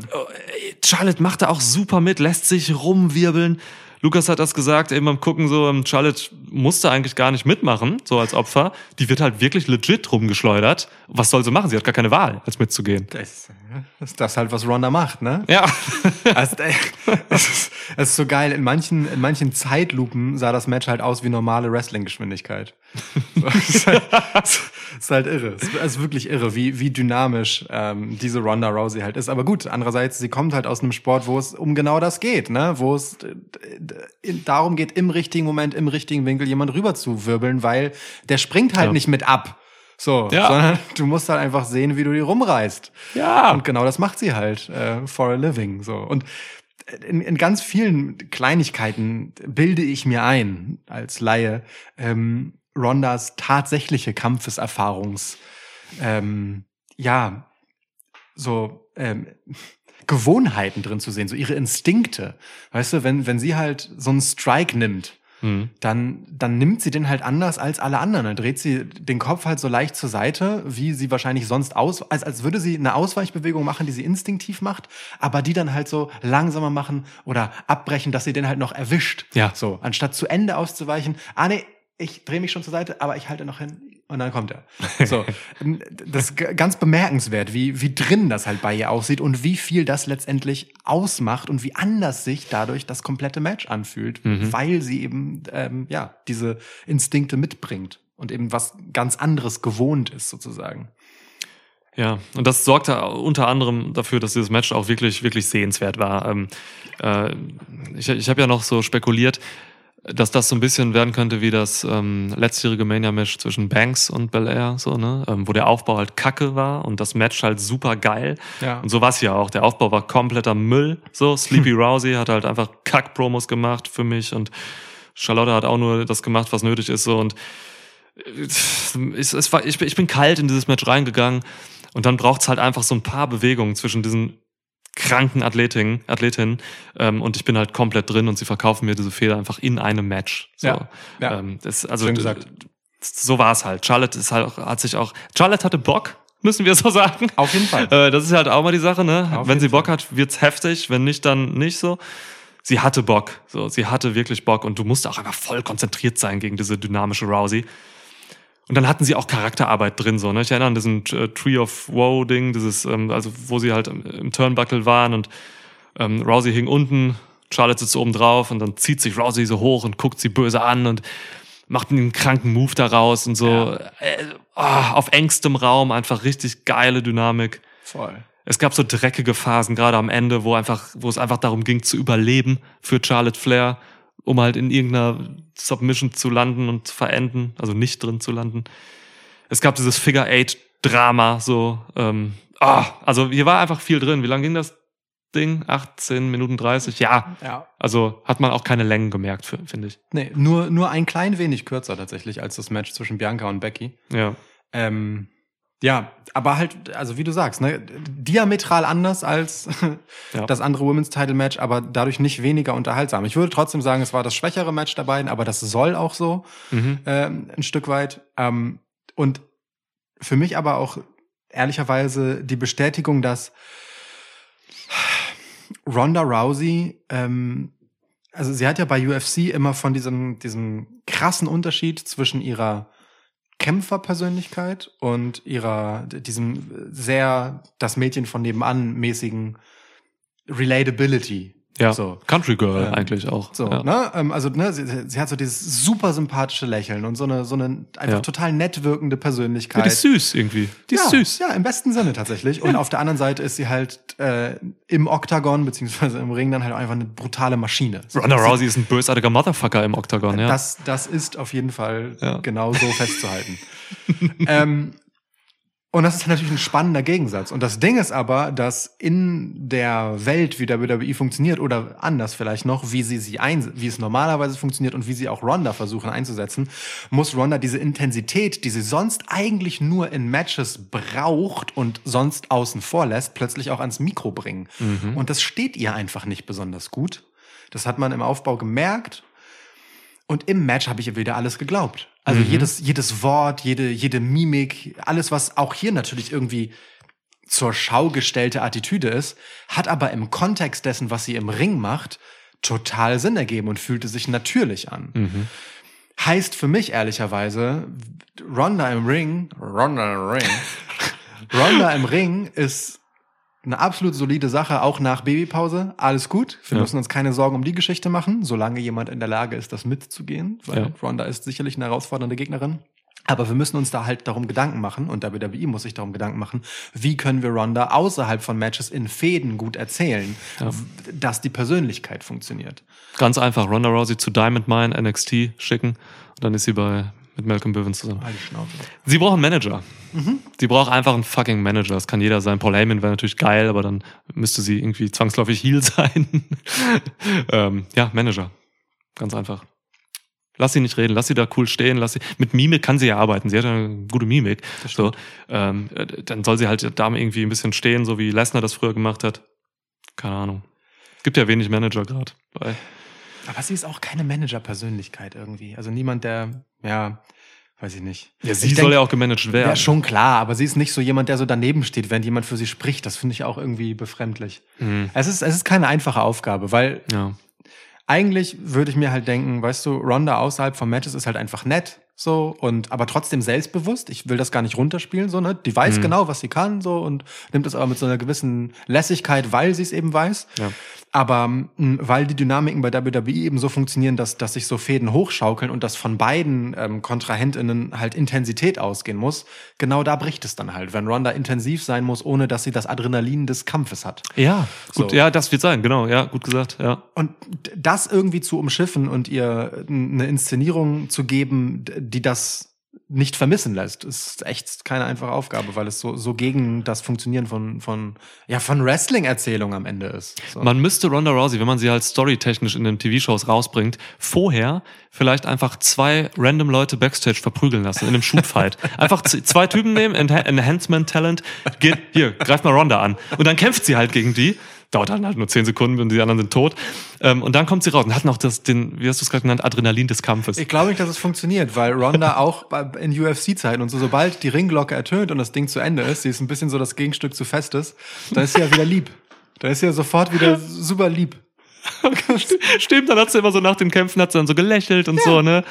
Charlotte macht da auch super mit, lässt sich rumwirbeln. Lukas hat das gesagt, eben beim Gucken so, ähm, Charlotte musste eigentlich gar nicht mitmachen, so als Opfer. Die wird halt wirklich legit rumgeschleudert. Was soll sie machen? Sie hat gar keine Wahl, als mitzugehen. Das, ist das halt, was Ronda macht, ne? Ja. [LAUGHS] Also, es, ist, es ist so geil. In manchen, in manchen Zeitlupen sah das Match halt aus wie normale Wrestling-Geschwindigkeit. So, [LAUGHS] ist halt irre. Es ist wirklich irre, wie, wie dynamisch ähm, diese Ronda Rousey halt ist. Aber gut, andererseits, sie kommt halt aus einem Sport, wo es um genau das geht, ne? Wo es äh, äh, darum geht, im richtigen Moment, im richtigen Winkel jemand rüber zu wirbeln, weil der springt halt Ja. nicht mit ab. So, Ja. sondern [LAUGHS] du musst halt einfach sehen, wie du die rumreißt. Ja. Und genau das macht sie halt äh, for a living. So. Und in, in ganz vielen Kleinigkeiten bilde ich mir ein, als Laie, ähm, Rondas tatsächliche Kampfeserfahrungs, ähm, ja, so ähm, Gewohnheiten drin zu sehen, so ihre Instinkte. Weißt du, wenn, wenn sie halt so einen Strike nimmt, Hm. dann, dann nimmt sie den halt anders als alle anderen. Dann dreht sie den Kopf halt so leicht zur Seite, wie sie wahrscheinlich sonst aus, als, als würde sie eine Ausweichbewegung machen, die sie instinktiv macht, aber die dann halt so langsamer machen oder abbrechen, dass sie den halt noch erwischt. Ja. So, anstatt zu Ende auszuweichen, ah nee, ich drehe mich schon zur Seite, aber ich halte noch hin und dann kommt er. So, das ist ganz bemerkenswert, wie, wie drin das halt bei ihr aussieht und wie viel das letztendlich ausmacht und wie anders sich dadurch das komplette Match anfühlt, weil sie eben ähm, ja diese Instinkte mitbringt und eben was ganz anderes gewohnt ist sozusagen. Ja, und das sorgte unter anderem dafür, dass dieses Match auch wirklich, wirklich sehenswert war. Ähm, äh, ich ich habe ja noch so spekuliert, dass das so ein bisschen werden könnte wie das ähm, letztjährige Mania-Match zwischen Banks und Belair, so, ne? Ähm, wo der Aufbau halt kacke war und das Match halt super geil. Ja. Und so war es ja auch. Der Aufbau war kompletter Müll. So, [LAUGHS] Sleepy Rousey hat halt einfach Kack-Promos gemacht für mich und Charlotte hat auch nur das gemacht, was nötig ist. So und es, es war, ich, bin- ich bin kalt in dieses Match reingegangen und dann braucht's halt einfach so ein paar Bewegungen zwischen diesen kranken Athletinnen, Athletinnen ähm, und ich bin halt komplett drin und sie verkaufen mir diese Fehler einfach in einem Match. So. Ja, ja. Ähm, das, also Schön gesagt. so war es halt. Charlotte ist halt auch, hat sich auch Charlotte hatte Bock, müssen wir so [LAUGHS] sagen. Auf jeden Fall. Äh, das ist halt auch mal die Sache, ne? Auf wenn sie Bock hat, wird's heftig, wenn nicht, dann nicht so. Sie hatte Bock, so, sie hatte wirklich Bock und du musst auch einfach voll konzentriert sein gegen diese dynamische Rousey. Und dann hatten sie auch Charakterarbeit drin, so, ne? Ich erinnere an diesen äh, Tree of Woe Ding, dieses, ähm, also wo sie halt im, im Turnbuckle waren und ähm, Rousey hing unten, Charlotte sitzt oben drauf und dann zieht sich Rousey so hoch und guckt sie böse an und macht einen kranken Move daraus und so. Äh, ah, auf engstem Raum einfach richtig geile Dynamik. Voll. Es gab so dreckige Phasen, gerade am Ende, wo einfach, wo es einfach darum ging, zu überleben für Charlotte Flair, um halt in irgendeiner Submission zu landen und zu verenden, also nicht drin zu landen. Es gab dieses Figure Eight Drama, so, ähm, ah, also hier war einfach viel drin. Wie lang ging das Ding? 18 Minuten 30? Ja. Ja. Also hat man auch keine Längen gemerkt, fi- finde ich. Nee, nur, nur ein klein wenig kürzer tatsächlich als das Match zwischen Bianca und Becky. Ja. Ähm, ja, aber halt, also wie du sagst, ne, diametral anders als Ja. [LAUGHS] das andere Women's Title Match, aber dadurch nicht weniger unterhaltsam. Ich würde trotzdem sagen, es war das schwächere Match der beiden, aber das soll auch so Mhm. ähm, ein Stück weit. Ähm, und für mich aber auch ehrlicherweise die Bestätigung, dass Ronda Rousey, ähm, also sie hat ja bei UFC immer von diesem, diesem krassen Unterschied zwischen ihrer Kämpferpersönlichkeit und ihrer, diesem sehr das Mädchen von nebenan mäßigen Relatability. Ja. So. Country Girl Ähm, eigentlich auch. So, ja. ne? Ähm, also, ne, sie, sie hat so dieses super sympathische Lächeln und so eine, so eine einfach Ja. total nett wirkende Ja, Persönlichkeit. die ist süß irgendwie. Die ist ja, süß. Ja, im besten Sinne tatsächlich. Und auf der anderen Seite ist sie halt äh, im Oktagon beziehungsweise im Ring dann halt einfach eine brutale Maschine. So, Ronda Rousey ist ein bösartiger Motherfucker im Oktagon, ja. Das, das ist auf jeden Fall Ja. genau so festzuhalten. [LAUGHS] ähm, und das ist natürlich ein spannender Gegensatz. Und das Ding ist aber, dass in der Welt, wie der WWE funktioniert, oder anders vielleicht noch, wie sie sie ein, wie es normalerweise funktioniert und wie sie auch Ronda versuchen einzusetzen, muss Ronda diese Intensität, die sie sonst eigentlich nur in Matches braucht und sonst außen vor lässt, plötzlich auch ans Mikro bringen. Und das steht ihr einfach nicht besonders gut. Das hat man im Aufbau gemerkt. Und im Match habe ich ihr wieder alles geglaubt. Also jedes, jedes Wort, jede, jede Mimik, alles, was auch hier natürlich irgendwie zur Schau gestellte Attitüde ist, hat aber im Kontext dessen, was sie im Ring macht, total Sinn ergeben und fühlte sich natürlich an. Heißt für mich ehrlicherweise, Ronda im Ring, Ronda im Ring, Ronda im Ring ist eine absolut solide Sache, auch nach Babypause. Alles gut. Wir Ja. müssen uns keine Sorgen um die Geschichte machen, solange jemand in der Lage ist, das mitzugehen. Weil Ja. Ronda ist sicherlich eine herausfordernde Gegnerin. Aber wir müssen uns da halt darum Gedanken machen und WWE muss sich darum Gedanken machen, wie können wir Ronda außerhalb von Matches in Fäden gut erzählen, w- dass die Persönlichkeit funktioniert. Ganz einfach, Ronda Rousey zu Diamond Mine, NXT schicken und dann ist sie bei mit Malcolm Bivens zusammen. Schnauze. Sie braucht einen Manager. Sie braucht einfach einen fucking Manager. Das kann jeder sein. Paul Heyman wäre natürlich geil, aber dann müsste sie irgendwie zwangsläufig Heel [LAUGHS] sein. ähm, ja, Manager. Ganz einfach. Lass sie nicht reden, lass sie da cool stehen, lass sie. Mit Mimik kann sie ja arbeiten. Sie hat ja eine gute Mimik. So, ähm, äh, dann soll sie halt da irgendwie ein bisschen stehen, so wie Lesnar das früher gemacht hat. Keine Ahnung. Gibt ja wenig Manager gerade. bei- Aber sie ist auch keine Manager-Persönlichkeit irgendwie. Also niemand, der, ja, weiß ich nicht. Ja, sie Ich soll denk- ja auch gemanagt werden. Ja, schon klar, aber sie ist nicht so jemand, der so daneben steht, wenn jemand für sie spricht. Das finde ich auch irgendwie befremdlich. Mhm. Es ist, es ist keine einfache Aufgabe, weil Ja. eigentlich würde ich mir halt denken, weißt du, Ronda außerhalb von Matches ist halt einfach nett, so, und, aber trotzdem selbstbewusst. Ich will das gar nicht runterspielen, so, ne? Die weiß genau, was sie kann, so, und nimmt es aber mit so einer gewissen Lässigkeit, weil sie es eben weiß. Ja. Aber mh, weil die Dynamiken bei WWE eben so funktionieren, dass, dass sich so Fäden hochschaukeln und dass von beiden ähm, KontrahentInnen halt Intensität ausgehen muss, genau da bricht es dann halt, wenn Ronda intensiv sein muss, ohne dass sie das Adrenalin des Kampfes hat. Ja, gut, So. ja, das wird sein, genau, ja, gut gesagt, ja. Und das irgendwie zu umschiffen und ihr eine Inszenierung zu geben, die das nicht vermissen lässt, ist echt keine einfache Aufgabe, weil es so, so gegen das Funktionieren von, von, ja, von Wrestling-Erzählung am Ende ist. So. Man müsste Ronda Rousey, wenn man sie halt storytechnisch in den TV-Shows rausbringt, vorher vielleicht einfach zwei random Leute backstage verprügeln lassen in einem Shootfight. [LAUGHS] einfach zwei Typen nehmen, Enha- Enhancement Talent, geht, hier, greift mal Ronda an. Und dann kämpft sie halt gegen die. Dauert dann halt nur zehn Sekunden und die anderen sind tot. Ähm, und dann kommt sie raus und hat noch das, den, wie hast du es gerade genannt, Adrenalin des Kampfes. Ich glaube nicht, dass es funktioniert, weil Ronda [LAUGHS] auch in UFC-Zeiten und so, sobald die Ringglocke ertönt und das Ding zu Ende ist, sie ist ein bisschen so das Gegenstück zu Festes, dann ist sie ja wieder lieb. Dann ist sie ja sofort wieder super lieb. [LAUGHS] Stimmt, dann hat sie immer so nach den Kämpfen hat sie dann so gelächelt und so, ne?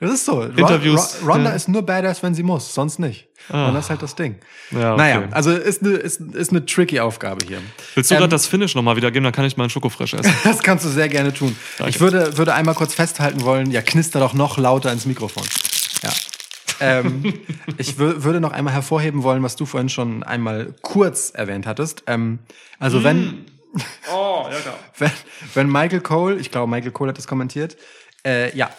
Das ist so. Interviews, Ron- Ronda ja. ist nur badass, wenn sie muss, sonst nicht. Und das ist halt das Ding. Ja, okay. Naja, also ist eine, ist, ist eine tricky Aufgabe hier. Willst du Ähm, gerade das Finish nochmal wiedergeben, dann kann ich mal einen Schokofresh essen. [LAUGHS] Das kannst du sehr gerne tun. Danke. Ich würde, würde einmal kurz festhalten wollen, ja, knister doch noch lauter ins Mikrofon. Ja. ähm, [LAUGHS] ich wür- würde noch einmal hervorheben wollen, was du vorhin schon einmal kurz erwähnt hattest. Ähm, also wenn, [LAUGHS] Oh, ja klar. wenn, wenn Michael Cole, ich glaube, Michael Cole hat das kommentiert, äh, ja,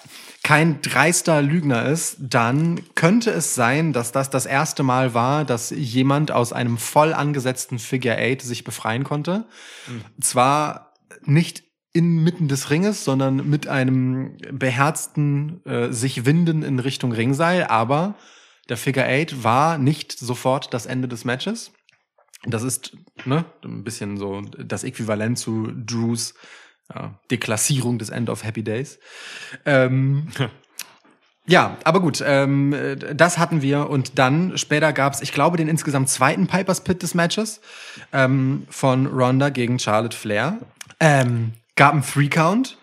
kein dreister Lügner ist, dann könnte es sein, dass das das erste Mal war, dass jemand aus einem voll angesetzten Figure Eight sich befreien konnte. Zwar nicht inmitten des Ringes, sondern mit einem beherzten äh, sich Winden in Richtung Ringseil, aber der Figure Eight war nicht sofort das Ende des Matches. Das ist ne, ein bisschen so das Äquivalent zu Drews ja, Deklassierung des End of Happy Days. Ähm, [LAUGHS] ja, aber gut, ähm, äh, das hatten wir und dann später gab's, ich glaube, den insgesamt zweiten Piper's Pit des Matches ähm, von Ronda gegen Charlotte Flair. Ähm, gab einen Three Count,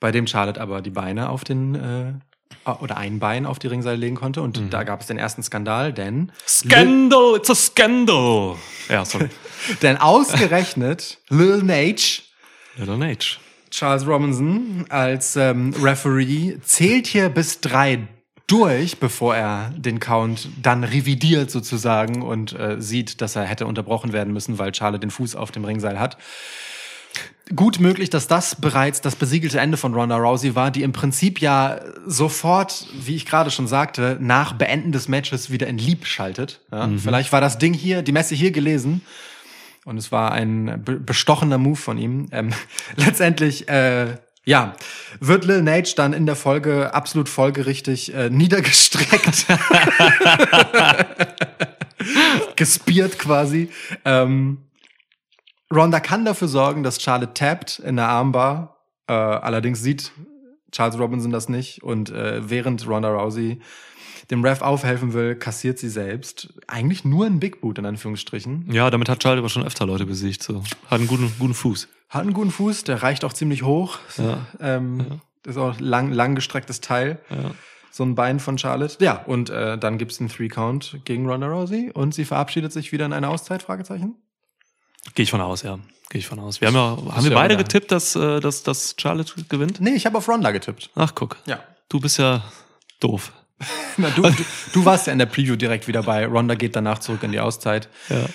bei dem Charlotte aber die Beine auf den äh, oder ein Bein auf die Ringseile legen konnte und da gab es den ersten Skandal, denn Scandal, it's a scandal. Ja, sorry. [LAUGHS] denn ausgerechnet Lil Nate Little Nage. Charles Robinson als ähm, Referee zählt hier bis drei durch, bevor er den Count dann revidiert sozusagen und äh, sieht, dass er hätte unterbrochen werden müssen, weil Charlotte den Fuß auf dem Ringseil hat. Gut möglich, dass das bereits das besiegelte Ende von Ronda Rousey war, die im Prinzip ja sofort, wie ich gerade schon sagte, nach Beenden des Matches wieder in Lieb schaltet. Ja, Vielleicht war das Ding hier, die Messe hier gelesen und es war ein be bestochener Move von ihm. Ähm, [LAUGHS] letztendlich, äh, ja, wird Lil Nage dann in der Folge absolut folgerichtig äh, [LAUGHS] niedergestreckt. [LAUGHS] Gespiert quasi. Ähm, Ronda kann dafür sorgen, dass Charlotte tappt in der Armbar. Äh, allerdings sieht Charles Robinson das nicht. Und äh, während Ronda Rousey dem Ref aufhelfen will, kassiert sie selbst eigentlich nur ein Big Boot in Anführungsstrichen. Ja, damit hat Charlie aber schon öfter Leute besiegt. So. Hat einen guten, guten Fuß. Hat einen guten Fuß, der reicht auch ziemlich hoch. Ja. Ähm, Ist auch lang, lang gestrecktes Teil. Ja. So ein Bein von Charlotte. Ja, und äh, dann gibt's einen Three-Count gegen Ronda Rousey und sie verabschiedet sich wieder in eine Auszeit, Fragezeichen. Gehe ich von aus, ja. Gehe ich von aus. Wir haben ja, haben wir ja beide getippt, dass, äh, dass, dass Charlotte gewinnt? Nee, ich habe auf Ronda getippt. Ach, guck. Ja. Du bist ja doof. [LAUGHS] Na, du, du, du warst ja in der Preview direkt wieder bei. Ronda geht danach zurück in die Auszeit. Ja,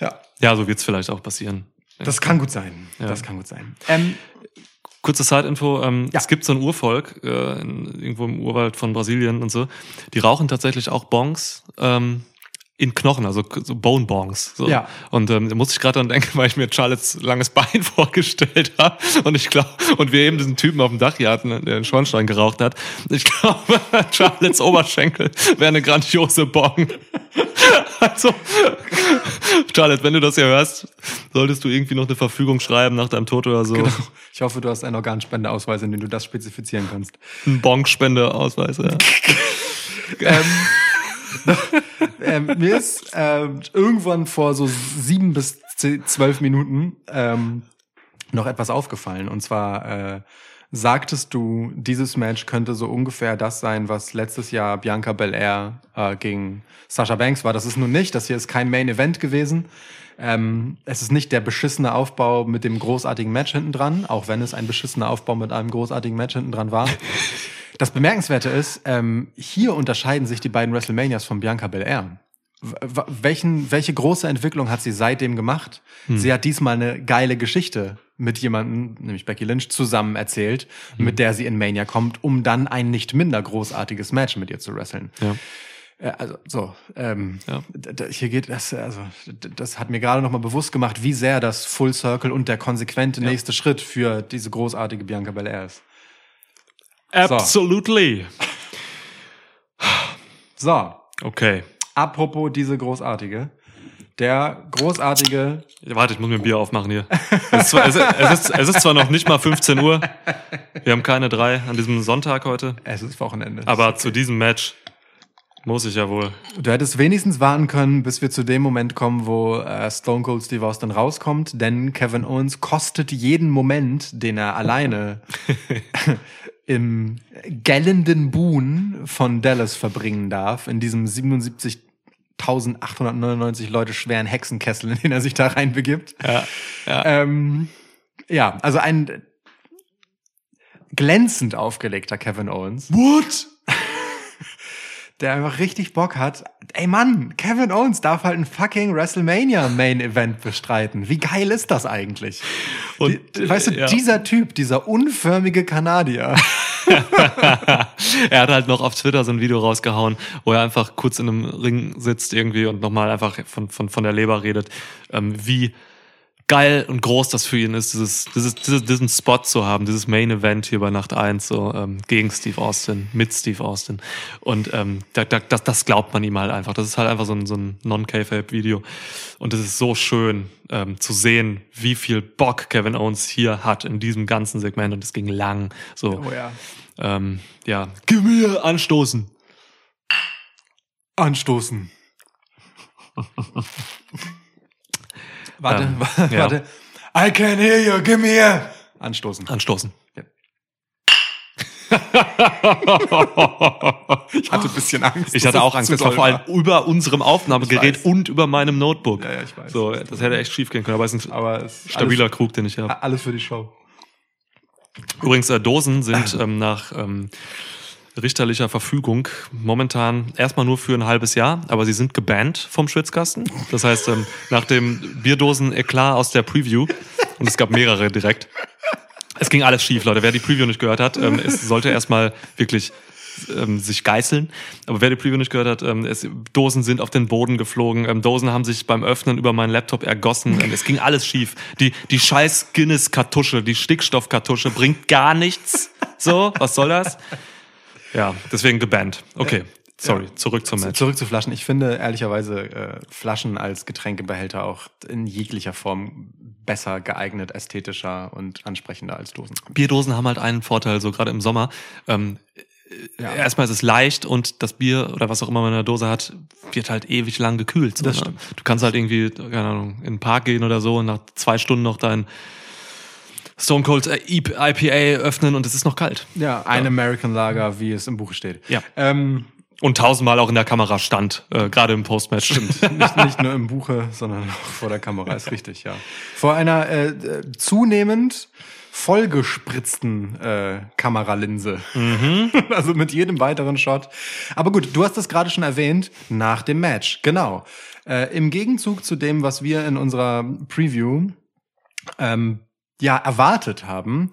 Ja, ja so wird's vielleicht auch passieren. das kann gut sein. Ja. Das kann gut sein. Ähm, Kurze Side-Info, ähm, Ja. es gibt so ein Urvolk, äh, in, irgendwo im Urwald von Brasilien und so, die rauchen tatsächlich auch Bongs ähm, in Knochen, also so Bone-Bongs. So. Ja. Und ähm, da musste ich gerade dran denken, [LAUGHS] weil ich mir Charlottes langes Bein [LAUGHS] vorgestellt habe und ich glaube, und wir eben diesen Typen auf dem Dach hier hatten, der den Schornstein geraucht hat. Ich glaube, [LAUGHS] Charlottes Oberschenkel wäre eine grandiose Bong. Also, Charlotte, wenn du das hier hörst, solltest du irgendwie noch eine Verfügung schreiben nach deinem Tod oder so. genau. Ich hoffe, du hast einen Organspendeausweis, in dem du das spezifizieren kannst. Ein Bonkspendeausweis, ja. ähm, [LAUGHS] ähm, mir ist ähm, irgendwann vor so sieben bis zwölf Minuten ähm, noch etwas aufgefallen. Und zwar äh, sagtest du, dieses Match könnte so ungefähr das sein, was letztes Jahr Bianca Belair äh, gegen Sasha Banks war. Das ist nun nicht. Das hier ist kein Main Event gewesen. Ähm, es ist nicht der beschissene Aufbau mit dem großartigen Match hinten dran, auch wenn es ein beschissener Aufbau mit einem großartigen Match hinten dran war. [LAUGHS] Das Bemerkenswerte ist, ähm, hier unterscheiden sich die beiden WrestleManias von Bianca Belair. W- Welchen, welche große Entwicklung hat sie seitdem gemacht? Sie hat diesmal eine geile Geschichte mit jemandem, nämlich Becky Lynch, zusammen erzählt, mit der sie in Mania kommt, um dann ein nicht minder großartiges Match mit ihr zu wresteln. Ja. Äh, Also so, ähm, Ja. hier geht das, also das hat mir gerade noch mal bewusst gemacht, wie sehr das Full Circle und der konsequente nächste Schritt für diese großartige Bianca Belair ist. Absolutely. So, Okay. apropos diese großartige, der großartige, Warte, ich muss mir ein Bier aufmachen hier. Es ist, zwar, es, ist, es, ist, es ist zwar noch nicht mal 15 Uhr. Wir haben keine drei an diesem Sonntag heute. es ist Wochenende. Aber zu diesem Match muss ich ja wohl. Du hättest wenigstens warten können, bis wir zu dem Moment kommen, wo äh, Stone Cold Steve Austin rauskommt, denn Kevin Owens kostet jeden Moment, den er alleine [LAUGHS] im gellenden Buhn von Dallas verbringen darf, in diesem 77.899 Leute schweren Hexenkessel, in den er sich da reinbegibt. Ja, ja. Ähm, ja, also ein glänzend aufgelegter Kevin Owens. What? Der einfach richtig Bock hat. Ey Mann, Kevin Owens darf halt ein fucking WrestleMania Main Event bestreiten. Wie geil ist das eigentlich? Und, Die, weißt du, ja. dieser Typ, dieser unförmige Kanadier. [LAUGHS] [LAUGHS] er hat halt noch auf Twitter so ein Video rausgehauen, wo er einfach kurz in einem Ring sitzt irgendwie und nochmal einfach von, von, von der Leber redet, ähm, wie geil und groß das für ihn ist, dieses, dieses, diesen Spot zu haben, dieses Main Event hier bei Nacht 1, so ähm, gegen Steve Austin, mit Steve Austin. Und ähm, da, da, das, das glaubt man ihm halt einfach. Das ist halt einfach so ein, so ein Non-K-Fape-Video. Und es ist so schön ähm, zu sehen, wie viel Bock Kevin Owens hier hat in diesem ganzen Segment. Und es ging lang. So, Oh ja. ähm, ja, gib mir anstoßen. Anstoßen. [LAUGHS] warte, Ähm, wa- ja. warte. I can hear you, give me here. Anstoßen. Anstoßen. [LAUGHS] Ich hatte ein bisschen Angst. Ich hatte auch Angst, das war vor allem über unserem Aufnahmegerät und über meinem Notebook. Ja, ja, ich weiß. So, das hätte echt schief gehen können, aber es ist ein Aber ist stabiler alles, Krug, den ich habe. alles für die Show. Übrigens, äh, Dosen sind [LAUGHS] ähm, nach ähm, richterlicher Verfügung momentan erstmal nur für ein halbes Jahr, aber sie sind gebannt vom Schwitzkasten. Das heißt, ähm, nach dem Bierdosen-Eklat aus der Preview, und es gab mehrere direkt, es ging alles schief, Leute. Wer die Preview nicht gehört hat, ähm, es sollte erstmal wirklich ähm, sich geißeln. Aber wer die Preview nicht gehört hat, ähm, es, Dosen sind auf den Boden geflogen. Ähm, Dosen haben sich beim Öffnen über meinen Laptop ergossen. Es ging alles schief. Die, die scheiß Guinness-Kartusche, die Stickstoff-Kartusche bringt gar nichts. So, was soll das? Ja, deswegen gebannt. Okay, sorry, zurück zum Match. Zurück zu Flaschen. Ich finde ehrlicherweise äh, Flaschen als Getränkebehälter auch in jeglicher Form besser geeignet, ästhetischer und ansprechender als Dosen. Bierdosen haben halt einen Vorteil, so gerade im Sommer. Ähm, Ja. Erstmal ist es leicht und das Bier oder was auch immer man in der Dose hat, wird halt ewig lang gekühlt. So, Das ne? stimmt. Du kannst halt irgendwie, keine Ahnung, in den Park gehen oder so und nach zwei Stunden noch dein Stone Cold äh, IPA öffnen und es ist noch kalt. Ja, ein American Lager, wie es im Buche steht. Ja. Ähm, Und tausendmal auch in der Kamera stand, äh, gerade im Postmatch. Stimmt. [LAUGHS] nicht, nicht nur im Buche, sondern auch vor der Kamera, ist richtig, ja. Vor einer äh, zunehmend vollgespritzten äh, Kameralinse. [LAUGHS] also mit jedem weiteren Shot. Aber gut, du hast es gerade schon erwähnt, nach dem Match. Genau. Äh, Im Gegenzug zu dem, was wir in unserer Preview ähm, ja erwartet haben,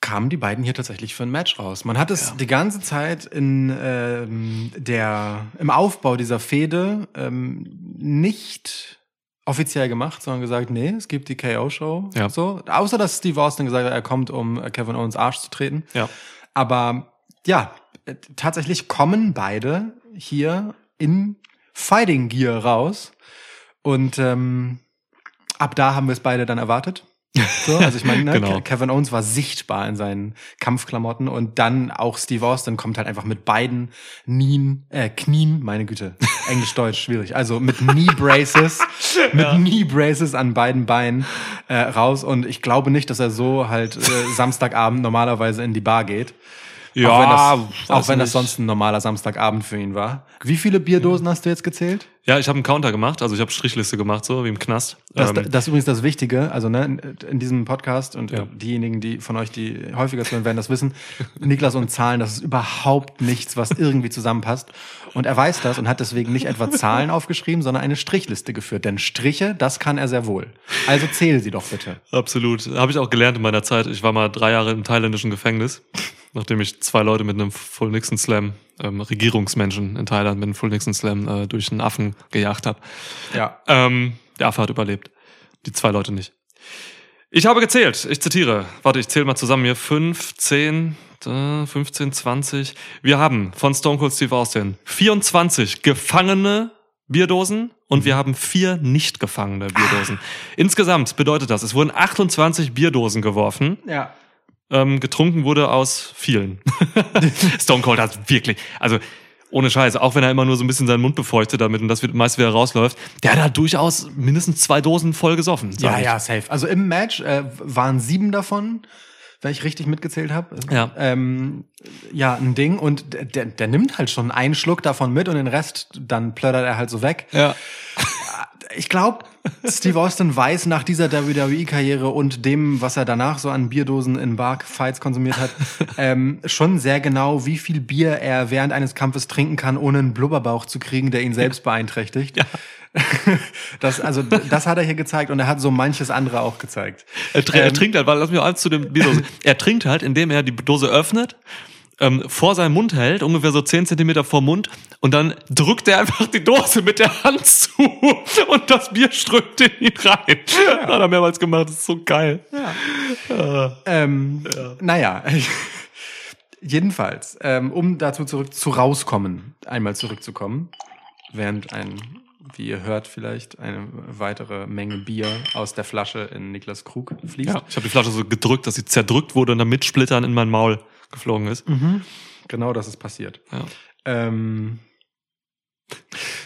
kamen die beiden hier tatsächlich für ein Match raus. Man hat es die ganze Zeit in ähm, der im Aufbau dieser Fehde ähm, nicht offiziell gemacht, sondern gesagt, nee, es gibt die KO-Show. Ja. So, außer dass Steve Austin gesagt hat, er kommt, um Kevin Owens Arsch zu treten. Ja. Aber ja, äh, tatsächlich kommen beide hier in Fighting Gear raus. Und ähm, ab da haben wir es beide dann erwartet. So, [LAUGHS] also ich meine, ne, Genau. Ke- Kevin Owens war sichtbar in seinen Kampfklamotten und dann auch Steve Austin kommt halt einfach mit beiden Knien, äh, Knien, meine Güte, [LAUGHS] Englisch-Deutsch, schwierig, also mit Knee Braces, [LAUGHS] mit Knee Braces an beiden Beinen äh, raus und ich glaube nicht, dass er so halt äh, Samstagabend normalerweise in die Bar geht. Ja, auch wenn das, auch wenn das sonst ein normaler Samstagabend für ihn war. Wie viele Bierdosen hast du jetzt gezählt? Ja, ich habe einen Counter gemacht, also ich habe Strichliste gemacht, so wie im Knast. Das, Ähm, das ist übrigens das Wichtige, also ne, in, diesem Podcast und Ja. diejenigen, die von euch, die häufiger zuhören, werden das wissen. Niklas und Zahlen, das ist überhaupt nichts, was irgendwie zusammenpasst. Und er weiß das und hat deswegen nicht etwa Zahlen aufgeschrieben, sondern eine Strichliste geführt. Denn Striche, das kann er sehr wohl. Also zähle sie doch bitte. Absolut. Habe ich auch gelernt in meiner Zeit. Ich war mal drei Jahre im thailändischen Gefängnis, nachdem ich zwei Leute mit einem Full Nixon Slam, ähm, Regierungsmenschen in Thailand mit einem Full Nixon Slam äh, durch einen Affen gejagt habe. Ja. Ähm, der Affe hat überlebt. Die zwei Leute nicht. Ich habe gezählt. Ich zitiere. Warte, ich zähle mal zusammen hier. 15, äh, 15, 20. Wir haben von Stone Cold Steve Austin 24 gefangene Bierdosen und wir haben vier nicht gefangene Bierdosen. Insgesamt bedeutet das, es wurden 28 Bierdosen geworfen. Ja. Ähm, getrunken wurde aus vielen. [LAUGHS] [LAUGHS] Stone Cold hat wirklich, also ohne Scheiß, auch wenn er immer nur so ein bisschen seinen Mund befeuchtet damit und das meist wieder rausläuft, der hat da durchaus mindestens zwei Dosen voll gesoffen. Ja, ich. ja, safe. Also im Match äh, waren sieben davon, wenn ich richtig mitgezählt habe. Ja. Ähm, ja, ein Ding. Und der- der, der nimmt halt schon einen Schluck davon mit und den Rest, dann plöttert er halt so weg. Ja. [LAUGHS] Ich glaube, Steve Austin weiß nach dieser WWE-Karriere und dem, was er danach so an Bierdosen in Bar-Fights konsumiert hat, [LAUGHS] ähm, schon sehr genau, wie viel Bier er während eines Kampfes trinken kann, ohne einen Blubberbauch zu kriegen, der ihn selbst beeinträchtigt. Ja. [LAUGHS] Das, also, das hat er hier gezeigt und er hat so manches andere auch gezeigt. Er, tr er Ähm, trinkt halt, weil lass mich eins zu dem Bierdose. er trinkt halt, indem er die Dose öffnet, ähm, vor seinem Mund hält, ungefähr so 10 Zentimeter vor Mund, und dann drückt er einfach die Dose mit der Hand [LAUGHS] zu und das Bier strömt in ihn rein. Hat er mehrmals gemacht, das ist so geil. Ähm, Naja, [LAUGHS] jedenfalls, ähm, um dazu zurück zu rauskommen, einmal zurückzukommen, während ein, wie ihr hört, vielleicht eine weitere Menge Bier aus der Flasche in Niklas Krug fließt. Ja, ich habe die Flasche so gedrückt, dass sie zerdrückt wurde und dann mit Splittern in mein Maul geflogen ist. Genau das ist passiert. Ja. Ähm,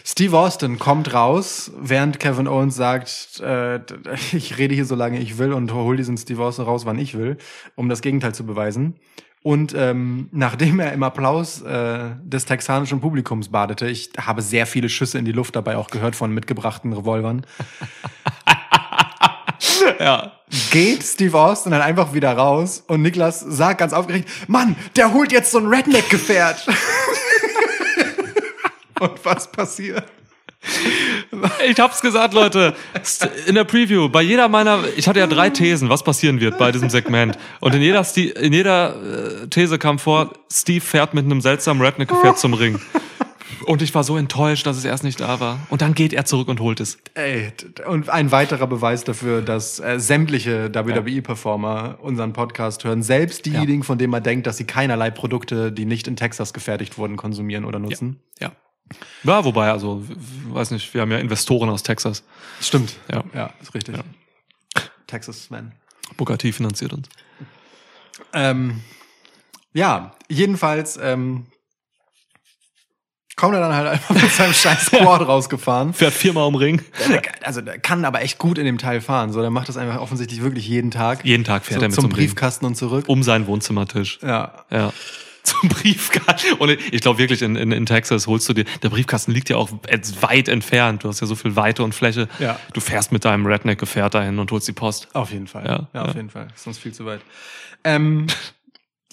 Steve Austin kommt raus, während Kevin Owens sagt, äh, [LAUGHS] ich rede hier so lange ich will und hol diesen Steve Austin raus, wann ich will, um das Gegenteil zu beweisen. Und ähm, nachdem er im Applaus äh, des texanischen Publikums badete, ich habe sehr viele Schüsse in die Luft dabei auch gehört von mitgebrachten Revolvern, [LAUGHS] Ja. geht Steve Austin dann einfach wieder raus und Niklas sagt ganz aufgeregt, Mann, der holt jetzt so ein Redneck-Gefährt. [LAUGHS] und was passiert? Ich hab's gesagt, Leute. In der Preview, bei jeder meiner, ich hatte ja drei Thesen, was passieren wird bei diesem Segment. Und in jeder, Sti in jeder äh, These kam vor, Steve fährt mit einem seltsamen Redneck-Gefährt zum Ring. Und ich war so enttäuscht, dass es erst nicht da war. Und dann geht er zurück und holt es. Ey, und ein weiterer Beweis dafür, dass äh, sämtliche WWE-Performer unseren Podcast hören, selbst diejenigen, von denen man denkt, dass sie keinerlei Produkte, die nicht in Texas gefertigt wurden, konsumieren oder nutzen. Ja. Ja, wobei, also, weiß nicht, wir haben ja Investoren aus Texas. Stimmt. Ja. ja, ist richtig. Texas Man. Booker T finanziert uns. Ähm, ja, jedenfalls ähm, kommt er dann halt einfach mit seinem scheiß [LAUGHS] Quad rausgefahren. Fährt viermal um Ring. Der- Also der kann aber echt gut in dem Teil fahren. So, der macht das einfach offensichtlich wirklich jeden Tag. Jeden Tag fährt so, er mit zum zum Ring. Briefkasten und zurück. Um seinen Wohnzimmertisch. Ja. Ja. Briefkasten. Und ich glaube wirklich, in, in, in Texas holst du dir, der Briefkasten liegt ja auch weit entfernt. Du hast ja so viel Weite und Fläche. Ja. Du fährst mit deinem Redneck-Gefährt dahin und holst die Post. Auf jeden Fall. Ja, Ja, auf ja. jeden Fall. Ist sonst viel zu weit. Ähm, [LAUGHS]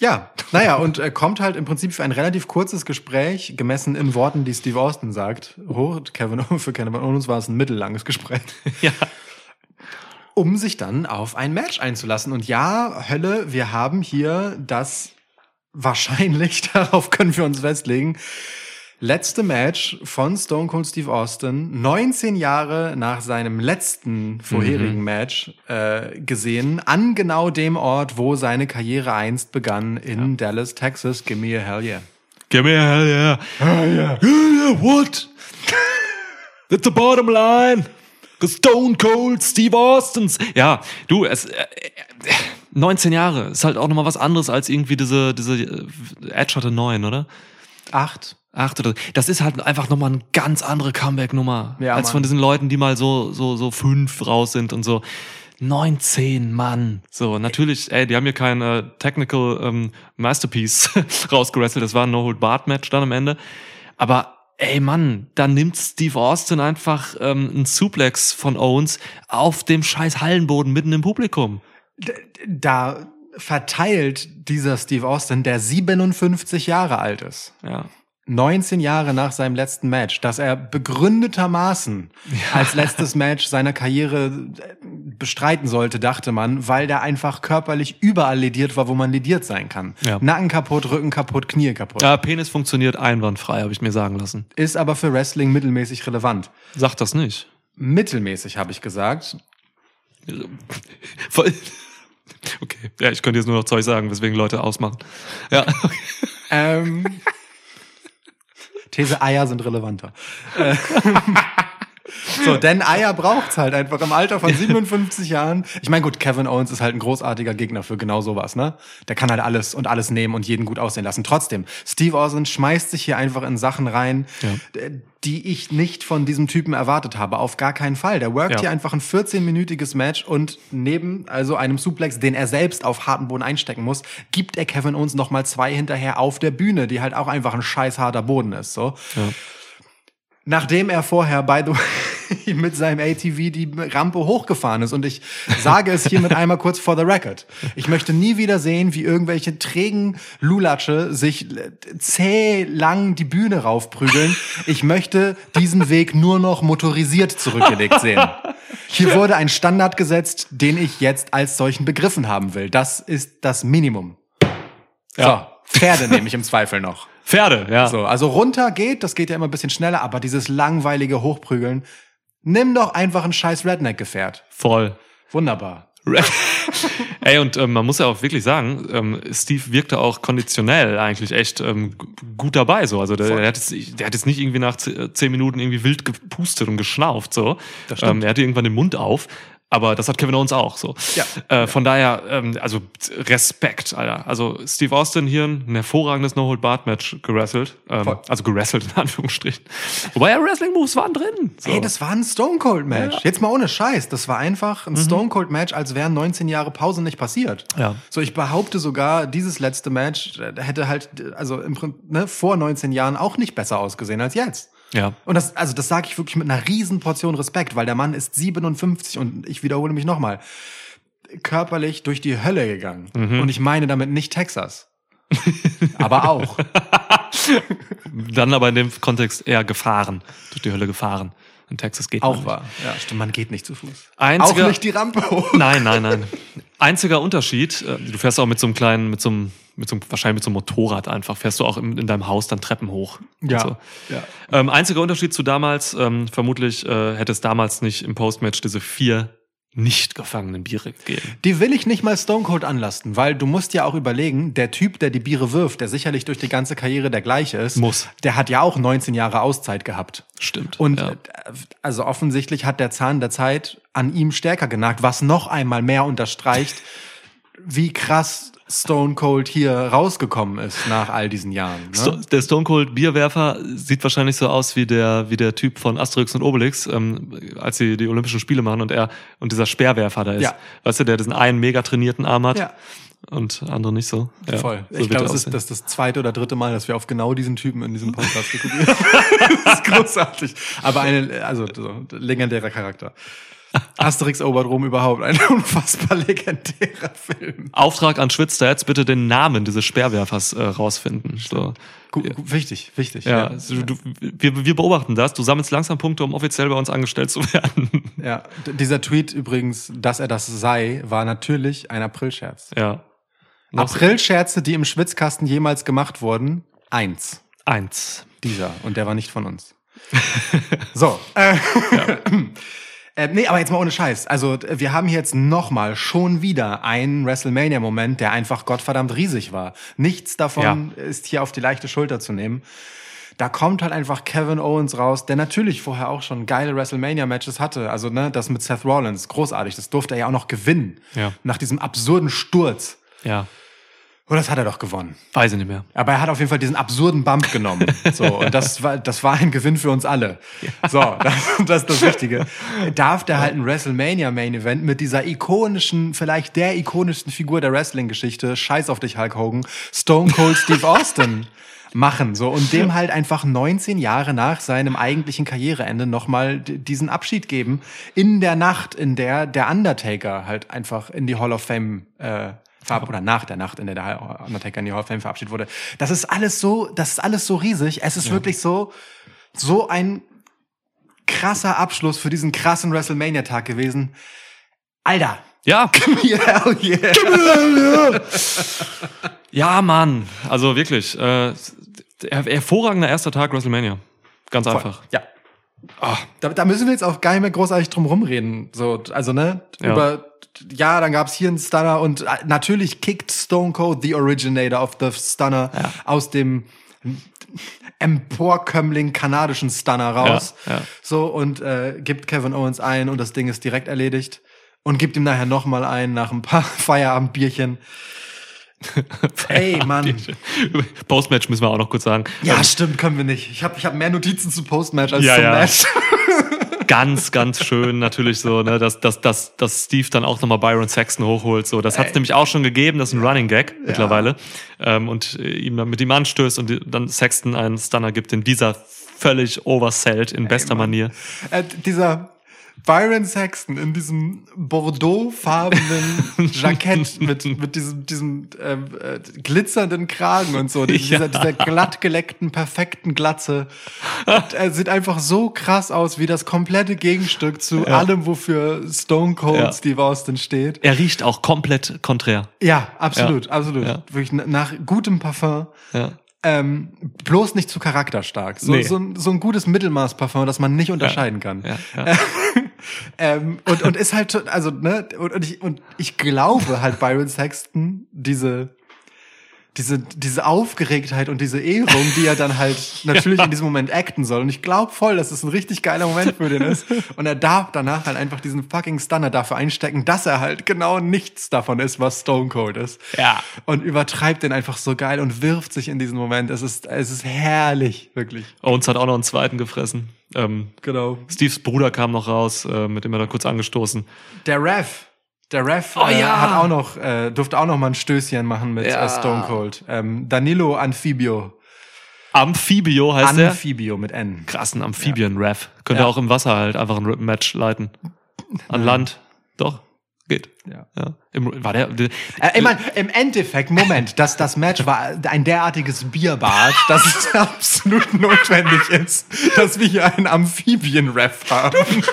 ja, naja, und äh, kommt halt im Prinzip für ein relativ kurzes Gespräch, gemessen in Worten, die Steve Austin sagt. Hoch, Kevin, [LAUGHS] für Kevin Owens war es ein mittellanges Gespräch. [LAUGHS] Ja. um sich dann auf ein Match einzulassen. Und ja, Hölle, wir haben hier das wahrscheinlich, [LAUGHS] darauf können wir uns festlegen, letzte Match von Stone Cold Steve Austin, 19 Jahre nach seinem letzten vorherigen Match äh, gesehen, an genau dem Ort, wo seine Karriere einst begann, in Dallas, Texas. Give me a hell yeah. Give me a hell yeah. Hell yeah. yeah what? That's the bottom line. The Stone Cold Steve Austins. Ja, du, es, äh, äh, 19 Jahre ist halt auch nochmal was anderes als irgendwie diese, diese äh, Edge hatte 9, oder? Acht. Acht oder das ist halt einfach nochmal eine ganz andere Comeback-Nummer Ja, als Mann. von diesen Leuten, die mal so so so fünf raus sind und so 19 Mann. So natürlich, ey, die haben hier kein äh, Technical ähm, Masterpiece [LAUGHS] rausgerestelt. Das war ein No Hold Barred Match dann am Ende. Aber ey Mann, dann nimmt Steve Austin einfach ähm, einen Suplex von Owens auf dem scheiß Hallenboden mitten im Publikum. Da verteilt dieser Steve Austin, der 57 Jahre alt ist. Ja. 19 Jahre nach seinem letzten Match, dass er begründetermaßen als letztes Match seiner Karriere äh, bestreiten sollte, dachte man, weil der einfach körperlich überall lediert war, wo man lediert sein kann. Ja. Nacken kaputt, Rücken kaputt, Knie kaputt. ja, Penis funktioniert einwandfrei, habe ich mir sagen lassen. Ist aber für Wrestling mittelmäßig relevant. Sag das nicht. Mittelmäßig, habe ich gesagt. [LAUGHS] Voll- Okay, ja, ich könnte jetzt nur noch Zeug sagen, weswegen Leute ausmachen. Ja, [LAUGHS] okay. Ähm, These Eier sind relevanter. [LAUGHS] [LAUGHS] So, denn Eier braucht's halt einfach im Alter von 57 Jahren. Ich meine, gut, Kevin Owens ist halt ein großartiger Gegner für genau sowas, ne? Der kann halt alles und alles nehmen und jeden gut aussehen lassen. Trotzdem, Steve Austin schmeißt sich hier einfach in Sachen rein, äh, die ich nicht von diesem Typen erwartet habe. Auf gar keinen Fall. Der workt Ja. hier einfach ein 14-minütiges Match und neben also einem Suplex, den er selbst auf harten Boden einstecken muss, gibt er Kevin Owens noch mal zwei hinterher auf der Bühne, die halt auch einfach ein scheiß harter Boden ist, so. Nachdem er vorher, by the way, [LAUGHS] mit seinem ATV die Rampe hochgefahren ist. Und ich sage es hiermit einmal kurz for the record. Ich möchte nie wieder sehen, wie irgendwelche trägen Lulatsche sich zäh lang die Bühne raufprügeln. Ich möchte diesen Weg nur noch motorisiert zurückgelegt sehen. Hier wurde ein Standard gesetzt, den ich jetzt als solchen begriffen haben will. Das ist das Minimum. Ja. So, Pferde nehme ich im Zweifel noch. Pferde, ja. So, also runter geht, das geht ja immer ein bisschen schneller, aber dieses langweilige Hochprügeln, nimm doch einfach ein scheiß Redneck-Gefährt. Voll. Wunderbar. [LAUGHS] Ey, und ähm, man muss ja auch wirklich sagen, ähm, Steve wirkte auch konditionell eigentlich echt ähm, gut dabei. So. Also der, der, hat jetzt, der hat jetzt nicht irgendwie nach ze- zehn Minuten irgendwie wild gepustet und geschnauft. So. Das stimmt. Ähm, er hatte irgendwann den Mund auf. Aber das hat Kevin Owens auch so. Ja. Äh, von daher, ähm, also Respekt, Alter. Also Steve Austin hier ein hervorragendes No-Hold-Barred-Match gerasselt. Ähm, Voll. also gerasselt in Anführungsstrichen. Wobei ja Wrestling-Moves waren drin. So. Ey, das war ein Stone Cold Match. Ja. Jetzt mal ohne Scheiß. Das war einfach ein Stone Cold Match, als wären 19 Jahre Pause nicht passiert. Ja. So, ich behaupte sogar, dieses letzte Match äh, hätte halt, also im Prinzip, ne, vor 19 Jahren auch nicht besser ausgesehen als jetzt. Ja. Und das, also das sage ich wirklich mit einer riesen Portion Respekt, weil der Mann ist 57 und ich wiederhole mich nochmal, körperlich durch die Hölle gegangen. Und ich meine damit nicht Texas. [LAUGHS] Aber auch. [LAUGHS] Dann aber in dem Kontext eher gefahren. Durch die Hölle gefahren. In Texas geht man Auch nicht. wahr. Ja, stimmt, man geht nicht zu Fuß. Einziger- auch nicht die Rampe hoch. [LAUGHS] Nein, nein, nein. Einziger Unterschied, äh, du fährst auch mit so einem kleinen, mit so einem, mit so einem, wahrscheinlich mit so einem Motorrad einfach, fährst du auch in, in deinem Haus dann Treppen hoch. Ja. So. ja. Ähm, einziger Unterschied zu damals, ähm, vermutlich äh, hätte es damals nicht im Postmatch diese vier nicht gefangenen Biere gegeben. Die will ich nicht mal Stone Cold anlasten, weil du musst ja auch überlegen, der Typ, der die Biere wirft, der sicherlich durch die ganze Karriere der gleiche ist, Muss. der hat ja auch 19 Jahre Auszeit gehabt. Stimmt. Und ja. äh, also offensichtlich hat der Zahn der Zeit an ihm stärker genagt, was noch einmal mehr unterstreicht, wie krass Stone Cold hier rausgekommen ist nach all diesen Jahren. Ne? der Stone Cold Bierwerfer sieht wahrscheinlich so aus wie der wie der Typ von Asterix und Obelix, ähm, als sie die Olympischen Spiele machen und er und dieser Speerwerfer da ist. Ja. Weißt du, der diesen einen mega trainierten Arm hat. Ja. und andere nicht so. Ja, Voll. So ich glaube, das ist das, das zweite oder dritte Mal, dass wir auf genau diesen Typen in diesem Podcast [LAUGHS] spekulieren. das ist großartig. Aber eine, also so, legendärer Charakter. Asterix erobert Rom überhaupt. Ein [LAUGHS] unfassbar legendärer Film. Auftrag an Schwitzstats, bitte den Namen dieses Speerwerfers äh, rausfinden. So. Wichtig, wichtig. Ja, also du, wir, wir beobachten das. Du sammelst langsam Punkte, um offiziell bei uns angestellt zu [LAUGHS] werden. ja. D- Dieser Tweet übrigens, dass er das sei, war natürlich ein Aprilscherz. ja. Aprilscherze, die im Schwitzkasten jemals gemacht wurden, eins. eins. Dieser. Und der war nicht von uns. [LAUGHS] so. Äh, äh, nee, aber jetzt mal ohne Scheiß. Also wir haben hier jetzt nochmal schon wieder einen WrestleMania-Moment, der einfach gottverdammt riesig war. Nichts davon ist hier auf die leichte Schulter zu nehmen. Da kommt halt einfach Kevin Owens raus, der natürlich vorher auch schon geile WrestleMania-Matches hatte. Also ne, das mit Seth Rollins, großartig. Das durfte er ja auch noch gewinnen. Ja. Nach diesem absurden Sturz. Ja. Oder das hat er doch gewonnen. Weiß ich nicht mehr. Aber er hat auf jeden Fall diesen absurden Bump genommen. So, [LAUGHS] und das war, das war ein Gewinn für uns alle. So, das, das ist das Wichtige. Darf der halt ein WrestleMania Main Event mit dieser ikonischen, vielleicht der ikonischsten Figur der Wrestling-Geschichte, Scheiß auf dich, Hulk Hogan, Stone Cold Steve [LAUGHS] Austin machen, so, und dem halt einfach 19 Jahre nach seinem eigentlichen Karriereende nochmal diesen Abschied geben, in der Nacht, in der der Undertaker halt einfach in die Hall of Fame, äh, verab- oder nach der Nacht, in der der Undertaker in die Hall of Fame verabschiedet wurde. Das ist alles so, das ist alles so riesig. Es ist wirklich so, so ein krasser Abschluss für diesen krassen WrestleMania-Tag gewesen. Alter. Ja, [LAUGHS] Hell yeah. ja, Mann. Also wirklich. Äh, her- hervorragender erster Tag WrestleMania. Ganz einfach. Ja. Ah, da, da müssen wir jetzt auch gar nicht mehr großartig drum rumreden. So, also, ne, Ja. über, ja, dann gab's hier einen Stunner und äh, natürlich kickt Stone Cold, the originator of the Stunner, Ja. aus dem emporkömmling kanadischen Stunner raus. Ja, ja. So, und äh, gibt Kevin Owens ein und das Ding ist direkt erledigt. Und gibt ihm nachher nochmal ein nach ein paar [LAUGHS] Feierabendbierchen. Ey, Mann. Postmatch müssen wir auch noch kurz sagen. Ja, Ähm, stimmt, können wir nicht. Ich habe ich hab mehr Notizen zu Postmatch als Ja, zum. Match. [LAUGHS] ganz, ganz schön natürlich so, ne, dass, dass, dass, dass Steve dann auch nochmal Byron Saxton hochholt. So, das hat es nämlich auch schon gegeben, das ist ein Running Gag mittlerweile. Ähm, und äh, ihm dann mit ihm anstößt und dann Saxton einen Stunner gibt in dieser völlig oversellt in bester Mann. Manier. äh, dieser Byron Saxton in diesem bordeauxfarbenen [LAUGHS] Jackett mit, mit diesem, diesem ähm, äh, glitzernden Kragen und so, [LAUGHS] dieser, Ja. dieser glatt geleckten, perfekten Glatze. Und er sieht einfach so krass aus wie das komplette Gegenstück zu Ja. allem, wofür Stone Cold Ja. Steve Austin steht. Er riecht auch komplett konträr. Ja, absolut, absolut. Wirklich na- nach gutem Parfum. Ja. Ähm, bloß nicht zu charakterstark. So, Nee. so, ein, so ein gutes Mittelmaß-Parfum, das man nicht unterscheiden kann. Ja, ja. Ähm, und, und ist halt, also, ne, und, und, ich, und ich glaube halt Byron Sexton, diese, diese, diese Aufgeregtheit und diese Ehrung, die er dann halt [LAUGHS] natürlich in diesem Moment acten soll. Und ich glaube voll, dass es ein richtig geiler Moment für den ist. Und er darf danach halt einfach diesen fucking Stunner dafür einstecken, dass er halt genau nichts davon ist, was Stone Cold ist. Ja. Und übertreibt den einfach so geil und wirft sich in diesen Moment. Es ist, es ist herrlich, wirklich. Owens hat auch noch einen zweiten gefressen. Ähm, Genau. Steves Bruder kam noch raus, äh, mit dem er da kurz angestoßen. Der Ref. Der Ref Oh äh, ja. hat auch noch, äh, durfte auch noch mal ein Stößchen machen mit Ja. äh, Stone Cold. Ähm, Danilo Amphibio. Amphibio heißt der. Amphibio mit N. Krassen Amphibien-Ref. Könnte Ja. auch im Wasser halt einfach ein Match leiten. An Land. Doch. Geht. Ja. Ja. Im, war der, der Äh, ich mein, im Endeffekt, Moment, dass das Match war ein derartiges Bierbad, [LAUGHS] dass es absolut notwendig ist, dass wir hier einen Amphibien-Ref haben. [LAUGHS]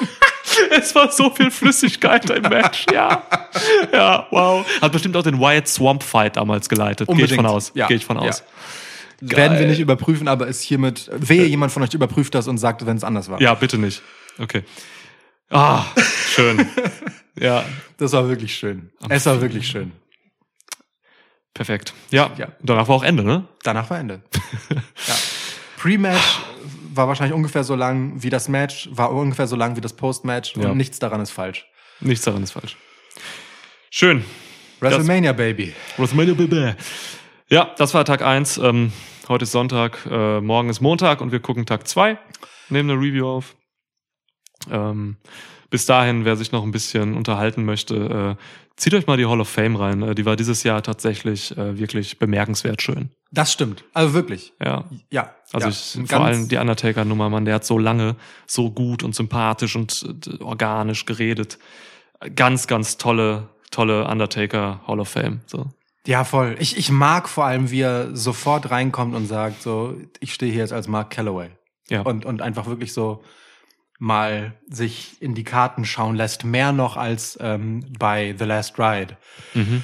es war so viel Flüssigkeit im Match, ja. Ja, wow. Hat bestimmt auch den Wyatt Swamp Fight damals geleitet. Gehe ich von aus. Ja. Gehe ich von Ja. aus. Werden wir nicht überprüfen, aber ist hiermit, wehe jemand von euch überprüft das und sagt, wenn es anders war. Ja, bitte nicht. Okay. Ah, schön. [LAUGHS] ja, Das war wirklich schön. Es war wirklich schön. perfekt. Ja, Ja. danach war auch Ende, ne? Danach war Ende. [LAUGHS] ja. Pre-Match war wahrscheinlich ungefähr so lang wie das Match, war ungefähr so lang wie das Post-Match Ja. und nichts daran ist falsch. Nichts daran ist falsch. Schön. WrestleMania, Baby. WrestleMania Baby. Ja, das war Tag 1. Ähm, heute ist Sonntag, äh, morgen ist Montag und wir gucken Tag 2. Nehmen eine Review auf. Ähm, bis dahin, wer sich noch ein bisschen unterhalten möchte, äh, zieht euch mal die Hall of Fame rein. Äh, die war dieses Jahr tatsächlich äh, wirklich bemerkenswert schön. Das stimmt. Also wirklich. Ja. Ja. Also ja. ich, vor allem die Undertaker-Nummer, Mann, der hat so lange, so gut und sympathisch und äh, organisch geredet. Ganz, ganz tolle, tolle Undertaker Hall of Fame. So. Ja, voll. Ich, ich mag vor allem, wie er sofort reinkommt und sagt so, ich stehe hier jetzt als Mark Calloway. Ja. Und, und einfach wirklich so mal sich in die Karten schauen lässt. Mehr noch als ähm, bei The Last Ride. Mhm.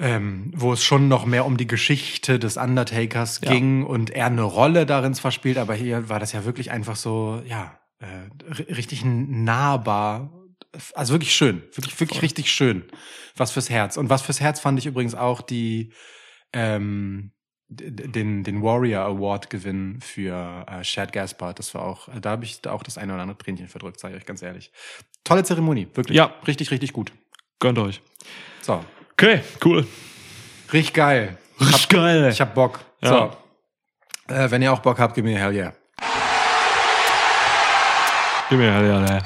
ähm, wo es schon noch mehr um die Geschichte des Undertakers Ja. ging und er eine Rolle darin zwar spielt, aber hier war das ja wirklich einfach so, ja, äh, ri- richtig nahbar. Also wirklich schön, wirklich, wirklich Voll. richtig schön. Was fürs Herz. Und was fürs Herz fand ich übrigens auch die, ähm, den, den Warrior Award Gewinn für äh, Chad Gaspard. Das war auch, da habe ich auch das eine oder andere Tränchen verdrückt, sage ich euch ganz ehrlich. Tolle Zeremonie, wirklich. Ja. Richtig, richtig gut. Gönnt euch. So. Okay, cool. Richtig geil. Richtig geil. Ich hab Bock. Ja. So. Äh, wenn ihr auch Bock habt, gib mir Hell yeah. Gib mir ja, ja, ja.